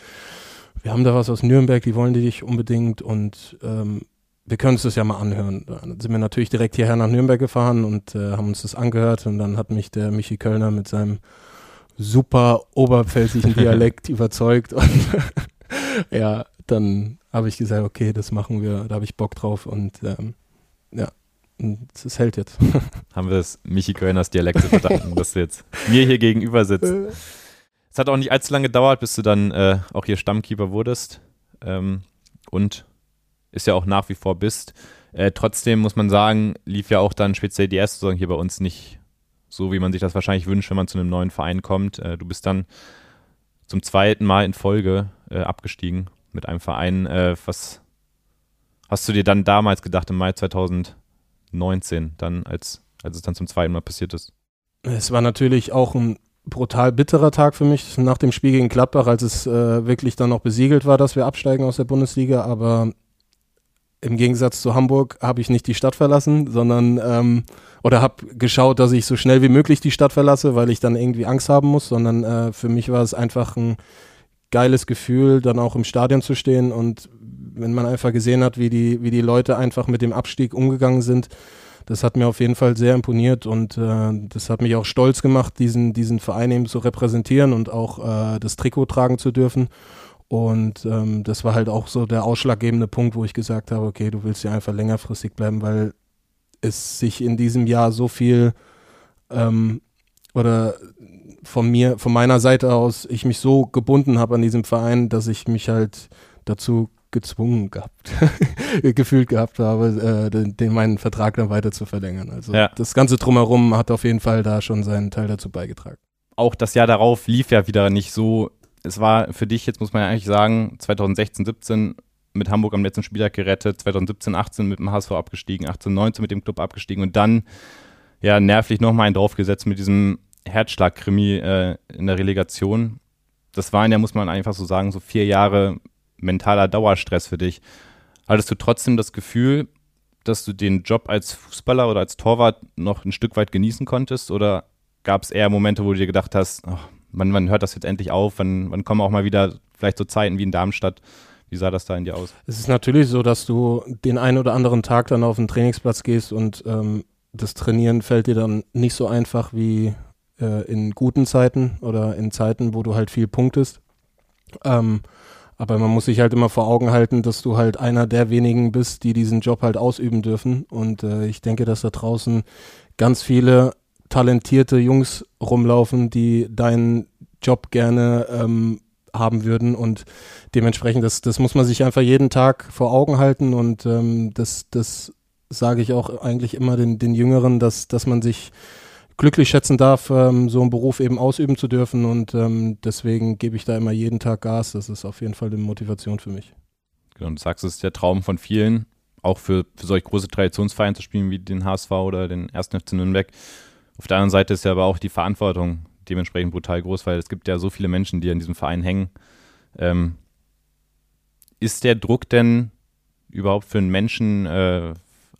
wir haben da was aus Nürnberg, die wollen die dich unbedingt und ähm, wir können uns das ja mal anhören. Dann sind wir natürlich direkt hierher nach Nürnberg gefahren und äh, haben uns das angehört und dann hat mich der Michi Kölner mit seinem super oberpfälzischen Dialekt überzeugt und ja, dann habe ich gesagt, okay, das machen wir, da habe ich Bock drauf und ähm, ja, es hält jetzt. Haben wir es Michi Kölners Dialekt zu verdanken, dass du jetzt mir hier gegenüber sitzt. Es hat auch nicht allzu lange gedauert, bis du dann äh, auch hier Stammkeeper wurdest ähm, und ist ja auch nach wie vor bist. Äh, trotzdem muss man sagen, lief ja auch dann speziell die erste Saison hier bei uns nicht so, wie man sich das wahrscheinlich wünscht, wenn man zu einem neuen Verein kommt. Äh, du bist dann zum zweiten Mal in Folge äh, abgestiegen mit einem Verein. Äh, was hast du dir dann damals gedacht, im Mai 2019, dann als, als es dann zum zweiten Mal passiert ist? Es war natürlich auch ein brutal bitterer Tag für mich nach dem Spiel gegen Gladbach, als es äh, wirklich dann noch besiegelt war, dass wir absteigen aus der Bundesliga. Aber im Gegensatz zu Hamburg habe ich nicht die Stadt verlassen, sondern ähm, oder habe geschaut, dass ich so schnell wie möglich die Stadt verlasse, weil ich dann irgendwie Angst haben muss, sondern äh, für mich war es einfach ein geiles Gefühl, dann auch im Stadion zu stehen und wenn man einfach gesehen hat, wie die, wie die Leute einfach mit dem Abstieg umgegangen sind, das hat mir auf jeden Fall sehr imponiert und äh, das hat mich auch stolz gemacht, diesen, diesen Verein eben zu repräsentieren und auch äh, das Trikot tragen zu dürfen. Und ähm, das war halt auch so der ausschlaggebende Punkt, wo ich gesagt habe, okay, du willst ja einfach längerfristig bleiben, weil es sich in diesem Jahr so viel ähm, oder von mir, von meiner Seite aus, ich mich so gebunden habe an diesem Verein, dass ich mich halt dazu gezwungen gehabt, gefühlt gehabt habe, äh, den, den, meinen Vertrag dann weiter zu verlängern. Also Ja. das Ganze drumherum hat auf jeden Fall da schon seinen Teil dazu beigetragen. Auch das Jahr darauf lief ja wieder nicht so. Es war für dich, jetzt muss man ja eigentlich sagen, 2016, 17 mit Hamburg am letzten Spieltag gerettet, 2017, 18 mit dem HSV abgestiegen, 18, 19 mit dem Club abgestiegen und dann ja nervlich nochmal einen draufgesetzt mit diesem Herzschlag-Krimi äh, in der Relegation. Das waren ja, muss man einfach so sagen, so vier Jahre mentaler Dauerstress für dich. Hattest du trotzdem das Gefühl, dass du den Job als Fußballer oder als Torwart noch ein Stück weit genießen konntest? Oder gab es eher Momente, wo du dir gedacht hast, ach, wann, wann hört das jetzt endlich auf? Wann, wann kommen auch mal wieder vielleicht so Zeiten wie in Darmstadt, Wie sah das da in dir aus? Es ist natürlich so, dass du den einen oder anderen Tag dann auf den Trainingsplatz gehst und ähm, das Trainieren fällt dir dann nicht so einfach wie äh, in guten Zeiten oder in Zeiten, wo du halt viel punktest. Ähm, aber man muss sich halt immer vor Augen halten, dass du halt einer der wenigen bist, die diesen Job halt ausüben dürfen. Und äh, ich denke, dass da draußen ganz viele talentierte Jungs rumlaufen, die deinen Job gerne ähm, haben würden. Und dementsprechend, das, das muss man sich einfach jeden Tag vor Augen halten. Und ähm, das, das sage ich auch eigentlich immer den, den Jüngeren, dass, dass man sich glücklich schätzen darf, ähm, so einen Beruf eben ausüben zu dürfen. Und ähm, deswegen gebe ich da immer jeden Tag Gas. Das ist auf jeden Fall eine Motivation für mich. Genau, du sagst, es ist der Traum von vielen, auch für, für solch große Traditionsvereine zu spielen wie den HSV oder den 1. FC Nürnberg. Auf der anderen Seite ist ja aber auch die Verantwortung dementsprechend brutal groß, weil es gibt ja so viele Menschen, die an diesem Verein hängen. Ähm, ist der Druck denn überhaupt für einen Menschen äh,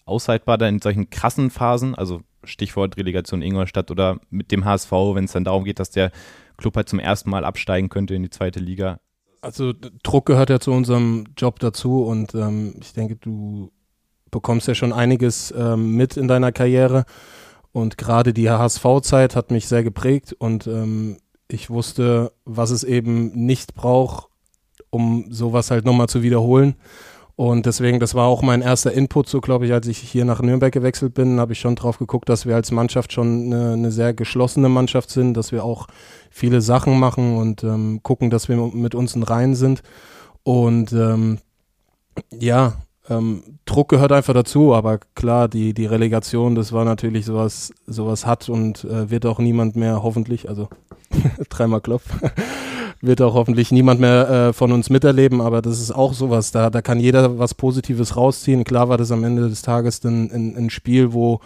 aushaltbar in solchen krassen Phasen? Also Stichwort Relegation Ingolstadt oder mit dem HSV, wenn es dann darum geht, dass der Club halt zum ersten Mal absteigen könnte in die zweite Liga. Also Druck gehört ja zu unserem Job dazu und ähm, ich denke, du bekommst ja schon einiges ähm, mit in deiner Karriere und gerade die HSV-Zeit hat mich sehr geprägt und ähm, ich wusste, was es eben nicht braucht, um sowas halt nochmal zu wiederholen. Und deswegen, das war auch mein erster Input, so glaube ich, als ich hier nach Nürnberg gewechselt bin, habe ich schon drauf geguckt, dass wir als Mannschaft schon eine, eine, sehr geschlossene Mannschaft sind, dass wir auch viele Sachen machen und ähm, gucken, dass wir mit uns in Reihen sind. Und ähm, ja, ähm, Druck gehört einfach dazu, aber klar, die, die Relegation, das war natürlich sowas, sowas hat und äh, wird auch niemand mehr hoffentlich, also dreimal Klopf, wird auch hoffentlich niemand mehr äh, von uns miterleben, aber das ist auch sowas, da, da kann jeder was Positives rausziehen. Klar war das am Ende des Tages dann ein, ein Spiel, wo,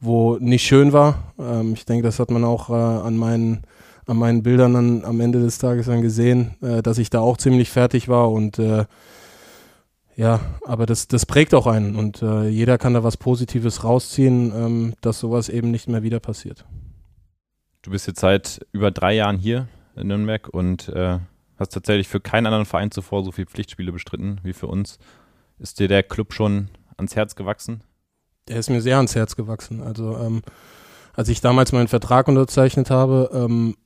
wo nicht schön war. Ähm, ich denke, das hat man auch äh, an meinen an meinen Bildern dann am Ende des Tages dann gesehen, äh, dass ich da auch ziemlich fertig war und äh, ja, aber das, das prägt auch einen und äh, jeder kann da was Positives rausziehen, ähm, dass sowas eben nicht mehr wieder passiert. Du bist jetzt seit über drei Jahren hier in Nürnberg und äh, hast tatsächlich für keinen anderen Verein zuvor so viele Pflichtspiele bestritten wie für uns. Ist dir der Club schon ans Herz gewachsen? Der ist mir sehr ans Herz gewachsen. Also ähm, als ich damals meinen Vertrag unterzeichnet habe, ähm,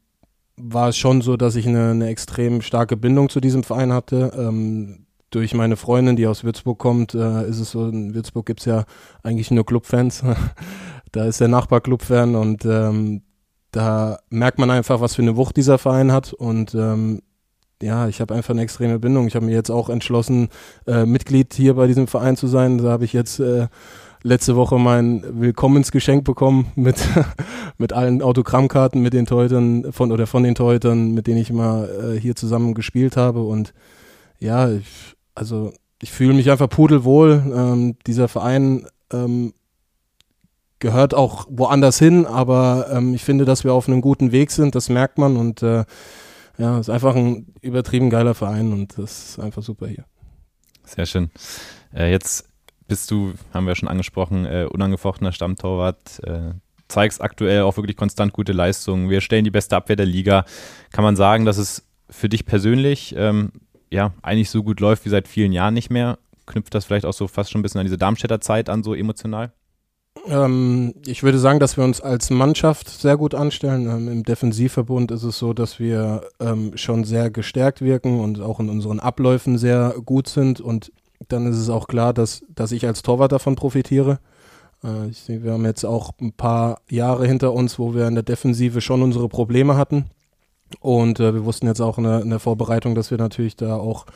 war es schon so, dass ich eine, eine extrem starke Bindung zu diesem Verein hatte. Ähm, durch meine Freundin, die aus Würzburg kommt, äh, ist es so, in Würzburg gibt es ja eigentlich nur Clubfans. da ist der Nachbar Clubfan und ähm, da merkt man einfach, was für eine Wucht dieser Verein hat und ähm, ja, ich habe einfach eine extreme Bindung. Ich habe mir jetzt auch entschlossen, äh, Mitglied hier bei diesem Verein zu sein. Da habe ich jetzt äh, letzte Woche mein Willkommensgeschenk bekommen mit, mit allen Autogrammkarten mit den Torhütern von oder von den Torhütern, mit denen ich mal äh, hier zusammen gespielt habe. Und ja, ich, also ich fühle mich einfach pudelwohl. Ähm, dieser Verein ähm, gehört auch woanders hin, aber ähm, ich finde, dass wir auf einem guten Weg sind, das merkt man und äh, ja, ist einfach ein übertrieben geiler Verein und das ist einfach super hier. Sehr schön. Äh, jetzt bist du, haben wir schon angesprochen, äh, unangefochtener Stammtorwart, äh, zeigst aktuell auch wirklich konstant gute Leistungen. Wir stellen die beste Abwehr der Liga. Kann man sagen, dass es für dich persönlich ähm, ja eigentlich so gut läuft wie seit vielen Jahren nicht mehr? Knüpft das vielleicht auch so fast schon ein bisschen an diese Darmstädter Zeit an, so emotional? Ähm, ich würde sagen, dass wir uns als Mannschaft sehr gut anstellen. Ähm, Im Defensivverbund ist es so, dass wir ähm, schon sehr gestärkt wirken und auch in unseren Abläufen sehr gut sind. Und dann ist es auch klar, dass, dass ich als Torwart davon profitiere. Äh, ich wir haben jetzt auch ein paar Jahre hinter uns, wo wir in der Defensive schon unsere Probleme hatten. Und äh, wir wussten jetzt auch in der, in der Vorbereitung, dass wir natürlich da auch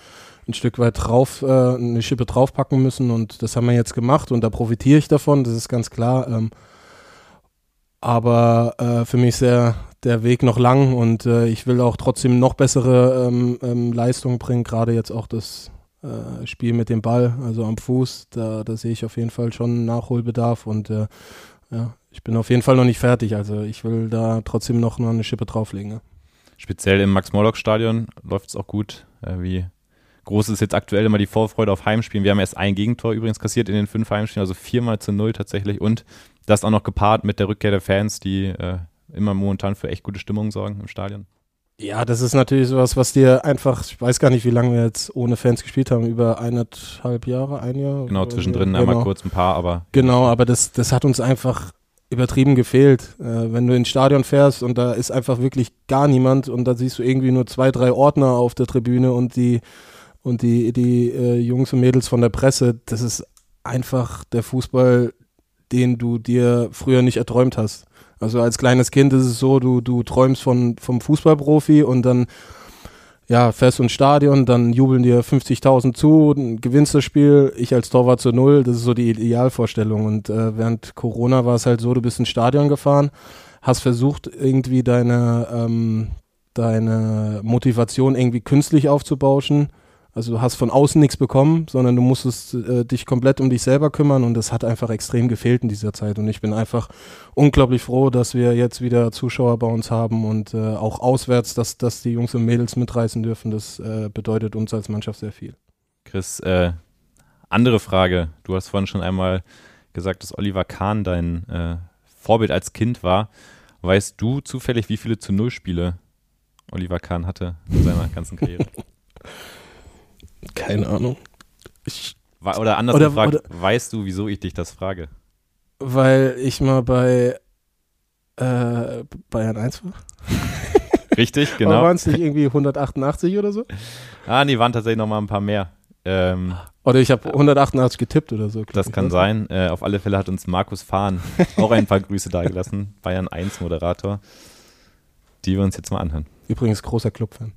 ein Stück weit drauf, äh, eine Schippe draufpacken müssen und das haben wir jetzt gemacht und da profitiere ich davon, das ist ganz klar. Ähm, aber äh, für mich ist der, der Weg noch lang und äh, ich will auch trotzdem noch bessere ähm, ähm, Leistungen bringen, gerade jetzt auch das äh, Spiel mit dem Ball, also am Fuß, da, da sehe ich auf jeden Fall schon Nachholbedarf und äh, ja, ich bin auf jeden Fall noch nicht fertig, also ich will da trotzdem noch eine Schippe drauflegen. Ja. Speziell im Max-Morlock-Stadion läuft es auch gut. Äh, wie groß ist jetzt aktuell immer die Vorfreude auf Heimspielen. Wir haben erst ein Gegentor übrigens kassiert in den fünf Heimspielen, also viermal zu null tatsächlich. Und das auch noch gepaart mit der Rückkehr der Fans, die äh, immer momentan für echt gute Stimmung sorgen im Stadion. Ja, das ist natürlich sowas, was dir einfach, ich weiß gar nicht, wie lange wir jetzt ohne Fans gespielt haben, über eineinhalb Jahre, ein Jahr. Genau, zwischendrin genau. einmal kurz ein paar, aber Genau, aber das, das hat uns einfach übertrieben gefehlt. Äh, wenn du ins Stadion fährst und da ist einfach wirklich gar niemand und da siehst du irgendwie nur zwei, drei Ordner auf der Tribüne und die und die, die äh, Jungs und Mädels von der Presse, das ist einfach der Fußball, den du dir früher nicht erträumt hast. Also als kleines Kind ist es so, du, du träumst von, vom Fußballprofi und dann ja, fährst ins Stadion, dann jubeln dir 50.000 zu, gewinnst das Spiel, ich als Torwart zu null, das ist so die Idealvorstellung. Und äh, während Corona war es halt so, du bist ins Stadion gefahren, hast versucht, irgendwie deine, ähm, deine Motivation irgendwie künstlich aufzubauschen. Also du hast von außen nichts bekommen, sondern du musstest äh, dich komplett um dich selber kümmern und das hat einfach extrem gefehlt in dieser Zeit. Und ich bin einfach unglaublich froh, dass wir jetzt wieder Zuschauer bei uns haben und äh, auch auswärts, dass, dass die Jungs und Mädels mitreißen dürfen. Das äh, bedeutet uns als Mannschaft sehr viel. Chris, äh, andere Frage. Du hast vorhin schon einmal gesagt, dass Oliver Kahn dein äh, Vorbild als Kind war. Weißt du zufällig, wie viele zu Null Spiele Oliver Kahn hatte in seiner ganzen Karriere? Keine Ahnung. Ich, Oder anders Oder- gefragt, oder- weißt du, wieso ich dich das frage? weil ich mal bei äh, Bayern 1 war. Richtig, genau. waren es nicht irgendwie 188 oder so? Ah, nee, waren tatsächlich noch mal ein paar mehr. Ähm, Oder ich habe 188 getippt oder so. das kann sein. Äh, auf alle Fälle hat uns Markus Fahn auch ein paar Grüße dagelassen. Bayern 1 Moderator, die wir uns jetzt mal anhören. Übrigens großer Clubfan.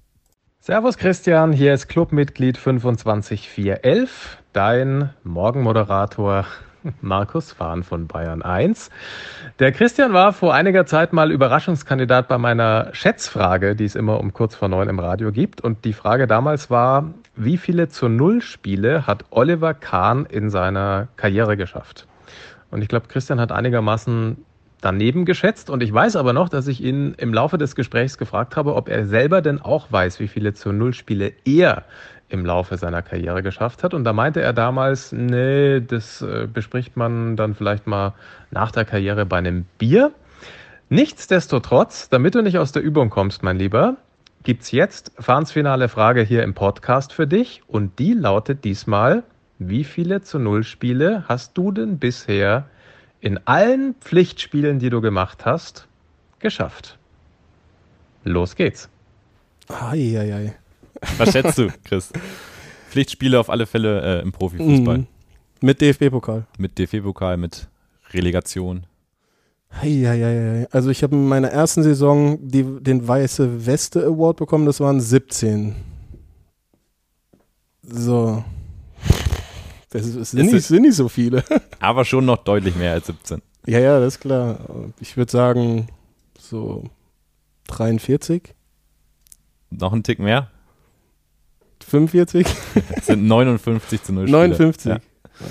Servus Christian, hier ist Clubmitglied 25411, dein Morgenmoderator Markus Fahn von Bayern 1. Der Christian war vor einiger Zeit mal Überraschungskandidat bei meiner Schätzfrage, die es immer um kurz vor neun im Radio gibt. Und die Frage damals war, wie viele zu Null Spiele hat Oliver Kahn in seiner Karriere geschafft? Und ich glaube, Christian hat einigermaßen daneben geschätzt. Und ich weiß aber noch, dass ich ihn im Laufe des Gesprächs gefragt habe, ob er selber denn auch weiß, wie viele zu Null Spiele er im Laufe seiner Karriere geschafft hat. Und da meinte er damals, nee, das äh, bespricht man dann vielleicht mal nach der Karriere bei einem Bier. Nichtsdestotrotz, damit du nicht aus der Übung kommst, mein Lieber, gibt's jetzt Fahns finale Frage hier im Podcast für dich. Und die lautet diesmal, wie viele zu Null Spiele hast du denn bisher in allen Pflichtspielen, die du gemacht hast, geschafft? Los geht's. Eieiei. Was schätzt du, Chris? Pflichtspiele auf alle Fälle äh, im Profifußball. Mhm. Mit DFB-Pokal. Mit DFB-Pokal, mit Relegation. Eieiei. Also ich habe in meiner ersten Saison die, den Weiße Weste Award bekommen, das waren 17. So. Das ist, sind, Ist nicht, es- sind nicht so viele. Aber schon noch deutlich mehr als 17. ja, ja, das ist klar. Ich würde sagen, so 43, Noch ein Tick mehr? 45, Es sind 59 zu 0 Spiele. 59. Ja.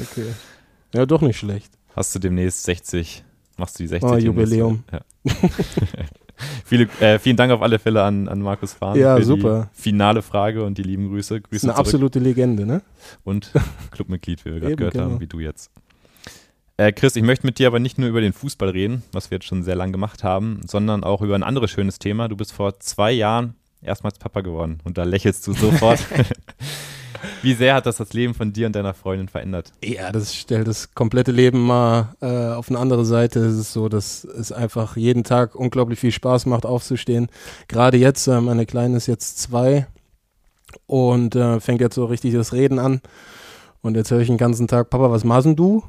Okay. Ja, doch nicht schlecht. Hast du demnächst 60, machst du die 60 Oh, demnächst Jubiläum. Ja. Viele, äh, vielen Dank auf alle Fälle an, an Markus Fahn Ja, für super. die finale Frage und die lieben Grüße. Grüße ist eine zurück. absolute Legende, ne? und Clubmitglied, wie wir gerade gehört genau. haben, wie du jetzt. Äh, Chris, ich möchte mit dir aber nicht nur über den Fußball reden, was wir jetzt schon sehr lang gemacht haben, sondern auch über ein anderes schönes Thema. Du bist vor zwei Jahren erstmals Papa geworden und da lächelst du sofort. wie sehr hat das das Leben von dir und deiner Freundin verändert? Ja, das stellt das komplette Leben mal äh, auf eine andere Seite. Es ist so, dass es einfach jeden Tag unglaublich viel Spaß macht, aufzustehen. Gerade jetzt, äh, meine Kleine ist jetzt zwei und äh, fängt jetzt so richtig das Reden an. Und jetzt höre ich den ganzen Tag, Papa, was machst du?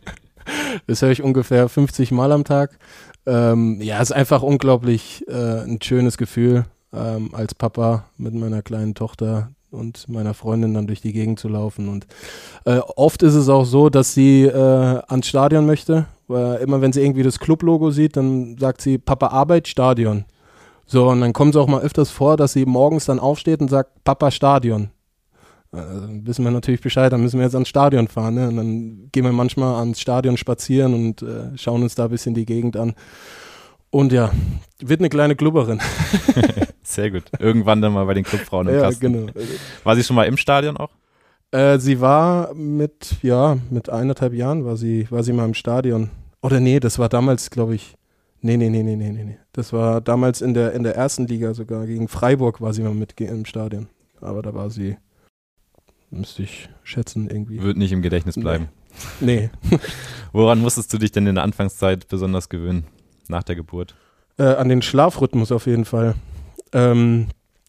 das höre ich ungefähr 50 Mal am Tag. Ähm, ja, es ist einfach unglaublich äh, ein schönes Gefühl, ähm, als Papa mit meiner kleinen Tochter und meiner Freundin dann durch die Gegend zu laufen. Und äh, oft ist es auch so, dass sie äh, ans Stadion möchte. Weil immer wenn sie irgendwie das Club-Logo sieht, dann sagt sie, Papa Arbeit, Stadion. So, und dann kommt es auch mal öfters vor, dass sie morgens dann aufsteht und sagt, Papa Stadion. Dann wissen wir natürlich Bescheid, dann müssen wir jetzt ans Stadion fahren. Ne? Und dann gehen wir manchmal ans Stadion spazieren und äh, schauen uns da ein bisschen die Gegend an. Und ja, wird eine kleine Klubberin. Sehr gut. Irgendwann dann mal bei den Clubfrauen im ja, Kasten. genau. War sie schon mal im Stadion auch? Äh, sie war mit, ja, mit eineinhalb Jahren war sie, war sie mal im Stadion. Oder nee, das war damals, glaube ich, Nee, nee, nee, nee, nee, nee, nee. Das war damals in der, in der ersten Liga sogar. Gegen Freiburg war sie mal mit im Stadion. Aber da war sie, müsste ich schätzen, irgendwie. Wird nicht im Gedächtnis bleiben. Nee. Woran musstest du dich denn in der Anfangszeit besonders gewöhnen? Nach der Geburt? Äh, an den Schlafrhythmus auf jeden Fall. Ähm,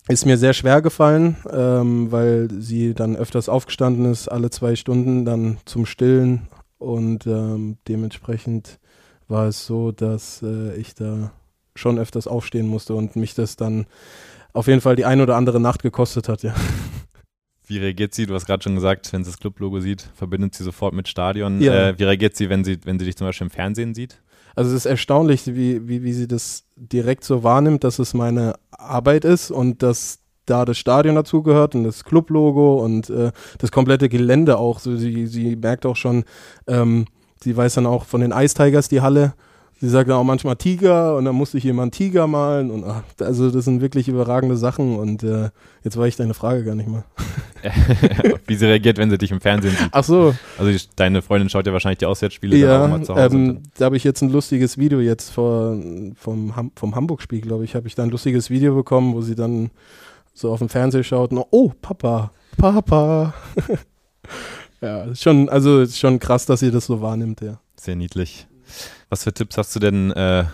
ist mir sehr schwer gefallen, ähm, weil sie dann öfters aufgestanden ist, alle zwei Stunden dann zum Stillen und ähm, dementsprechend war es so, dass äh, ich da schon öfters aufstehen musste und mich das dann auf jeden Fall die ein oder andere Nacht gekostet hat, ja. Wie reagiert sie? Du hast gerade schon gesagt, wenn sie das Clublogo sieht, verbindet sie sofort mit Stadion. Ja. Äh, wie reagiert sie, wenn sie, wenn sie dich zum Beispiel im Fernsehen sieht? Also es ist erstaunlich, wie, wie, wie sie das direkt so wahrnimmt, dass es meine Arbeit ist und dass da das Stadion dazugehört und das Clublogo und äh, das komplette Gelände auch. So, sie, sie merkt auch schon, ähm, sie weiß dann auch von den Ice Tigers die Halle. Sie sagt dann auch manchmal Tiger und dann musste ich jemand Tiger malen und ach, also das sind wirklich überragende Sachen und äh, jetzt war ich deine Frage gar nicht mehr. wie sie reagiert, wenn sie dich im Fernsehen sieht. Ach so, Also deine Freundin schaut ja wahrscheinlich die Auswärtsspiele dann auch ja, immer zu Hause. ähm, da habe ich jetzt ein lustiges Video jetzt vor, vom, Ham vom Hamburg-Spiel, glaube ich, habe ich da ein lustiges Video bekommen, wo sie dann so auf dem Fernseher schaut und oh, Papa, Papa. ja, schon, also ist schon krass, dass sie das so wahrnimmt, ja. Sehr niedlich. Was für Tipps hast du denn äh,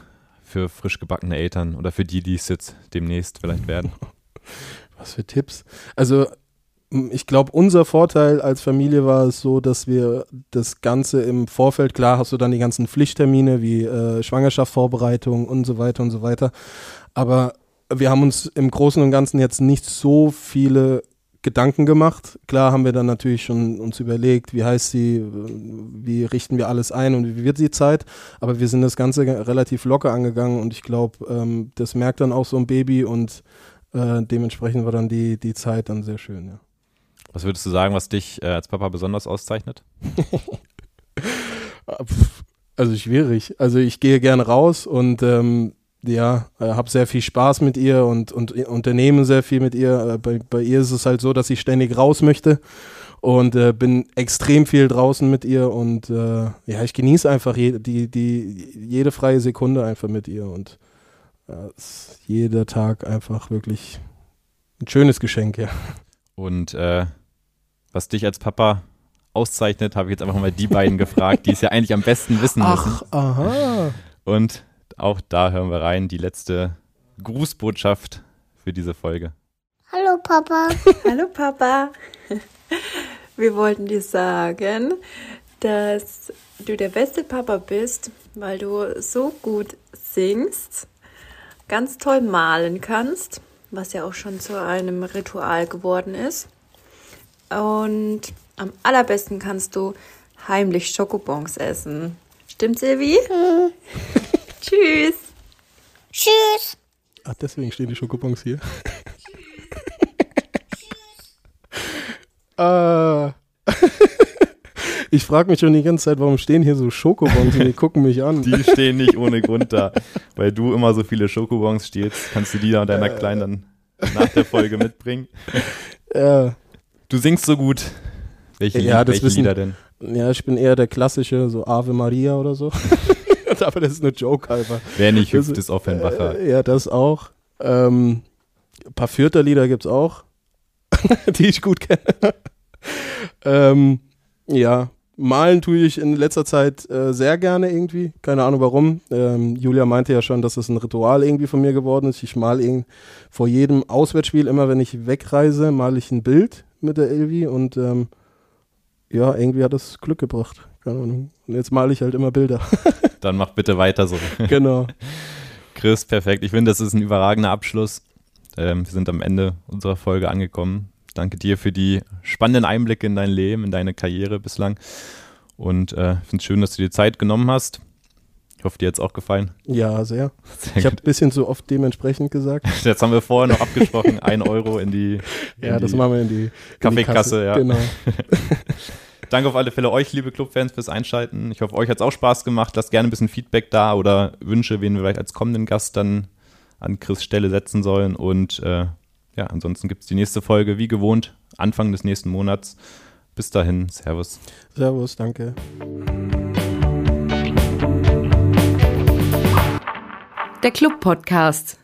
für frisch gebackene Eltern oder für die, die es jetzt demnächst vielleicht werden? Was für Tipps? Also ich glaube, unser Vorteil als Familie war es so, dass wir das Ganze im Vorfeld, klar hast du dann die ganzen Pflichttermine wie äh, Schwangerschaftsvorbereitung und so weiter und so weiter. Aber wir haben uns im Großen und Ganzen jetzt nicht so viele Gedanken gemacht. Klar haben wir dann natürlich schon uns überlegt, wie heißt sie, wie richten wir alles ein und wie wird die Zeit. Aber wir sind das Ganze relativ locker angegangen und ich glaube, ähm, das merkt dann auch so ein Baby und äh, dementsprechend war dann die, die Zeit dann sehr schön, ja. Was würdest du sagen, was dich äh, als Papa besonders auszeichnet? Also schwierig. Also ich gehe gerne raus und ähm, ja, äh, habe sehr viel Spaß mit ihr und, und unternehme sehr viel mit ihr. Äh, bei, bei ihr ist es halt so, dass ich ständig raus möchte und äh, bin extrem viel draußen mit ihr und äh, ja, ich genieße einfach je, die, die, jede freie Sekunde einfach mit ihr und äh, ist jeder Tag einfach wirklich ein schönes Geschenk, ja. Und äh, was dich als Papa auszeichnet, habe ich jetzt einfach mal die beiden gefragt, die es ja eigentlich am besten wissen müssen. Ach, aha. Und auch da hören wir rein, die letzte Grußbotschaft für diese Folge. Hallo Papa. Hallo Papa. Wir wollten dir sagen, dass du der beste Papa bist, weil du so gut singst, ganz toll malen kannst, was ja auch schon zu einem Ritual geworden ist. Und am allerbesten kannst du heimlich Schokobons essen. Stimmt, Silvi? Tschüss. Tschüss. Ach, deswegen stehen die Schokobons hier. äh, ich frage mich schon die ganze Zeit, warum stehen hier so Schokobons und die gucken mich an. Die stehen nicht ohne Grund da. Weil du immer so viele Schokobons stehst, kannst du die da deiner Kleinen dann nach der Folge mitbringen. Ja, Du singst so gut. Welche, Ja, welche wissen- Lieder denn? ja, ich bin eher der klassische, so Ave Maria oder so. Aber das ist eine Joke einfach. Wer nicht Das- hüpft, ist Offenbacher. Äh, ja, das auch. Ähm, ein paar Fürther-Lieder gibt es auch, die ich gut kenne. ähm, ja, malen tue ich in letzter Zeit äh, sehr gerne irgendwie. Keine Ahnung warum. Ähm, Julia meinte ja schon, dass es ein Ritual irgendwie von mir geworden ist. Ich male vor jedem Auswärtsspiel, immer wenn ich wegreise, male ich ein Bild mit der Ilvi und ähm, ja, irgendwie hat das Glück gebracht. Keine Ahnung. Und jetzt male ich halt immer Bilder. Dann mach bitte weiter so. genau. Chris, perfekt. Ich finde, das ist ein überragender Abschluss. Ähm, wir sind am Ende unserer Folge angekommen. Danke dir für die spannenden Einblicke in dein Leben, in deine Karriere bislang. Und äh, ich finde es schön, dass du dir Zeit genommen hast. Ich hoffe, dir hat es auch gefallen. Ja, sehr. Sehr Ich habe ein bisschen zu oft dementsprechend gesagt. Jetzt haben wir vorher noch abgesprochen, ein Euro in die, in Ja, das die machen wir in die Kaffeekasse. Kasse. Ja. Genau. Danke auf alle Fälle euch, liebe Clubfans, fürs Einschalten. Ich hoffe, euch hat es auch Spaß gemacht. Lasst gerne ein bisschen Feedback da oder Wünsche, wen wir vielleicht als kommenden Gast dann an Chris Stelle setzen sollen. Und äh, ja, ansonsten gibt es die nächste Folge wie gewohnt, Anfang des nächsten Monats. Bis dahin, Servus. Servus, danke. Der Club Podcast.